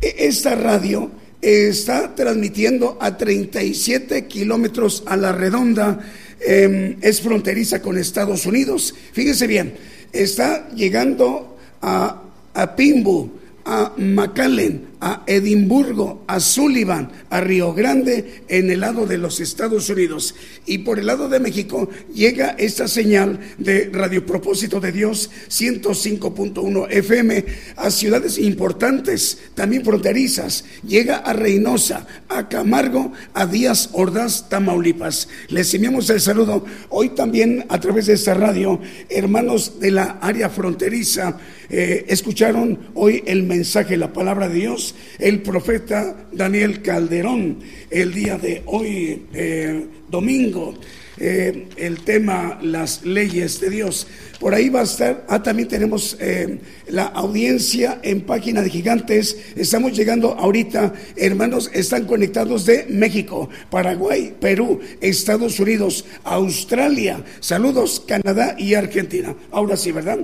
E- Esta radio está transmitiendo a 37 kilómetros a la redonda, eh, es fronteriza con Estados Unidos. Fíjense bien, está llegando a, a Pimbu, a McAllen, a Edimburgo, a Sullivan, a Río Grande, en el lado de los Estados Unidos. Y por el lado de México llega esta señal de Radio Propósito de Dios 105.1 FM a ciudades importantes, también fronterizas. Llega a Reynosa, a Camargo, a Díaz Ordaz, Tamaulipas. Les enviamos el saludo hoy también a través de esta radio, hermanos de la área fronteriza. eh, escucharon hoy el mensaje, la palabra de Dios, el profeta Daniel Calderón, el día de hoy, eh, domingo, eh, el tema las leyes de Dios. Por ahí va a estar, ah, también tenemos eh, la audiencia en página de gigantes. Estamos llegando ahorita, hermanos, están conectados de México, Paraguay, Perú, Estados Unidos, Australia. Saludos, Canadá y Argentina. Ahora sí, ¿verdad?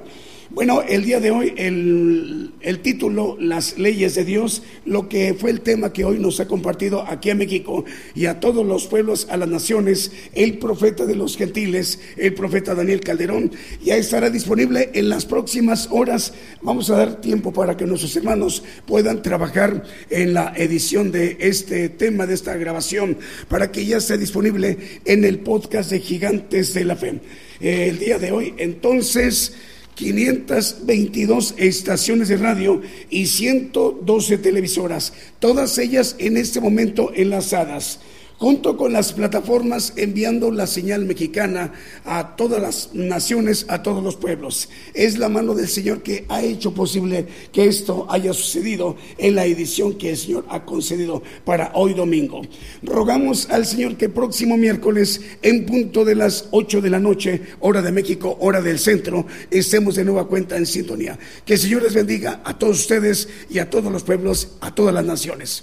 Bueno, el día de hoy el, el, título, Las leyes de Dios, lo que fue el tema que hoy nos ha compartido aquí a México y a todos los pueblos, a las naciones, el profeta de los gentiles, el profeta Daniel Calderón, ya estará disponible en las próximas horas. Vamos a dar tiempo para que nuestros hermanos puedan trabajar en la edición de este tema, de esta grabación, para que ya esté disponible en el podcast de Gigantes de la Fe. Eh, el día de hoy, entonces... 522 estaciones de radio y 112 televisoras, todas ellas en este momento enlazadas, junto con las plataformas enviando la señal mexicana a todas las naciones, a todos los pueblos. Es la mano del Señor que ha hecho posible que esto haya sucedido en la edición que el Señor ha concedido para hoy domingo. Rogamos al Señor que próximo miércoles, en punto de las 8 de la noche, hora de México, hora del centro, estemos de nueva cuenta en sintonía. Que el Señor les bendiga a todos ustedes y a todos los pueblos, a todas las naciones.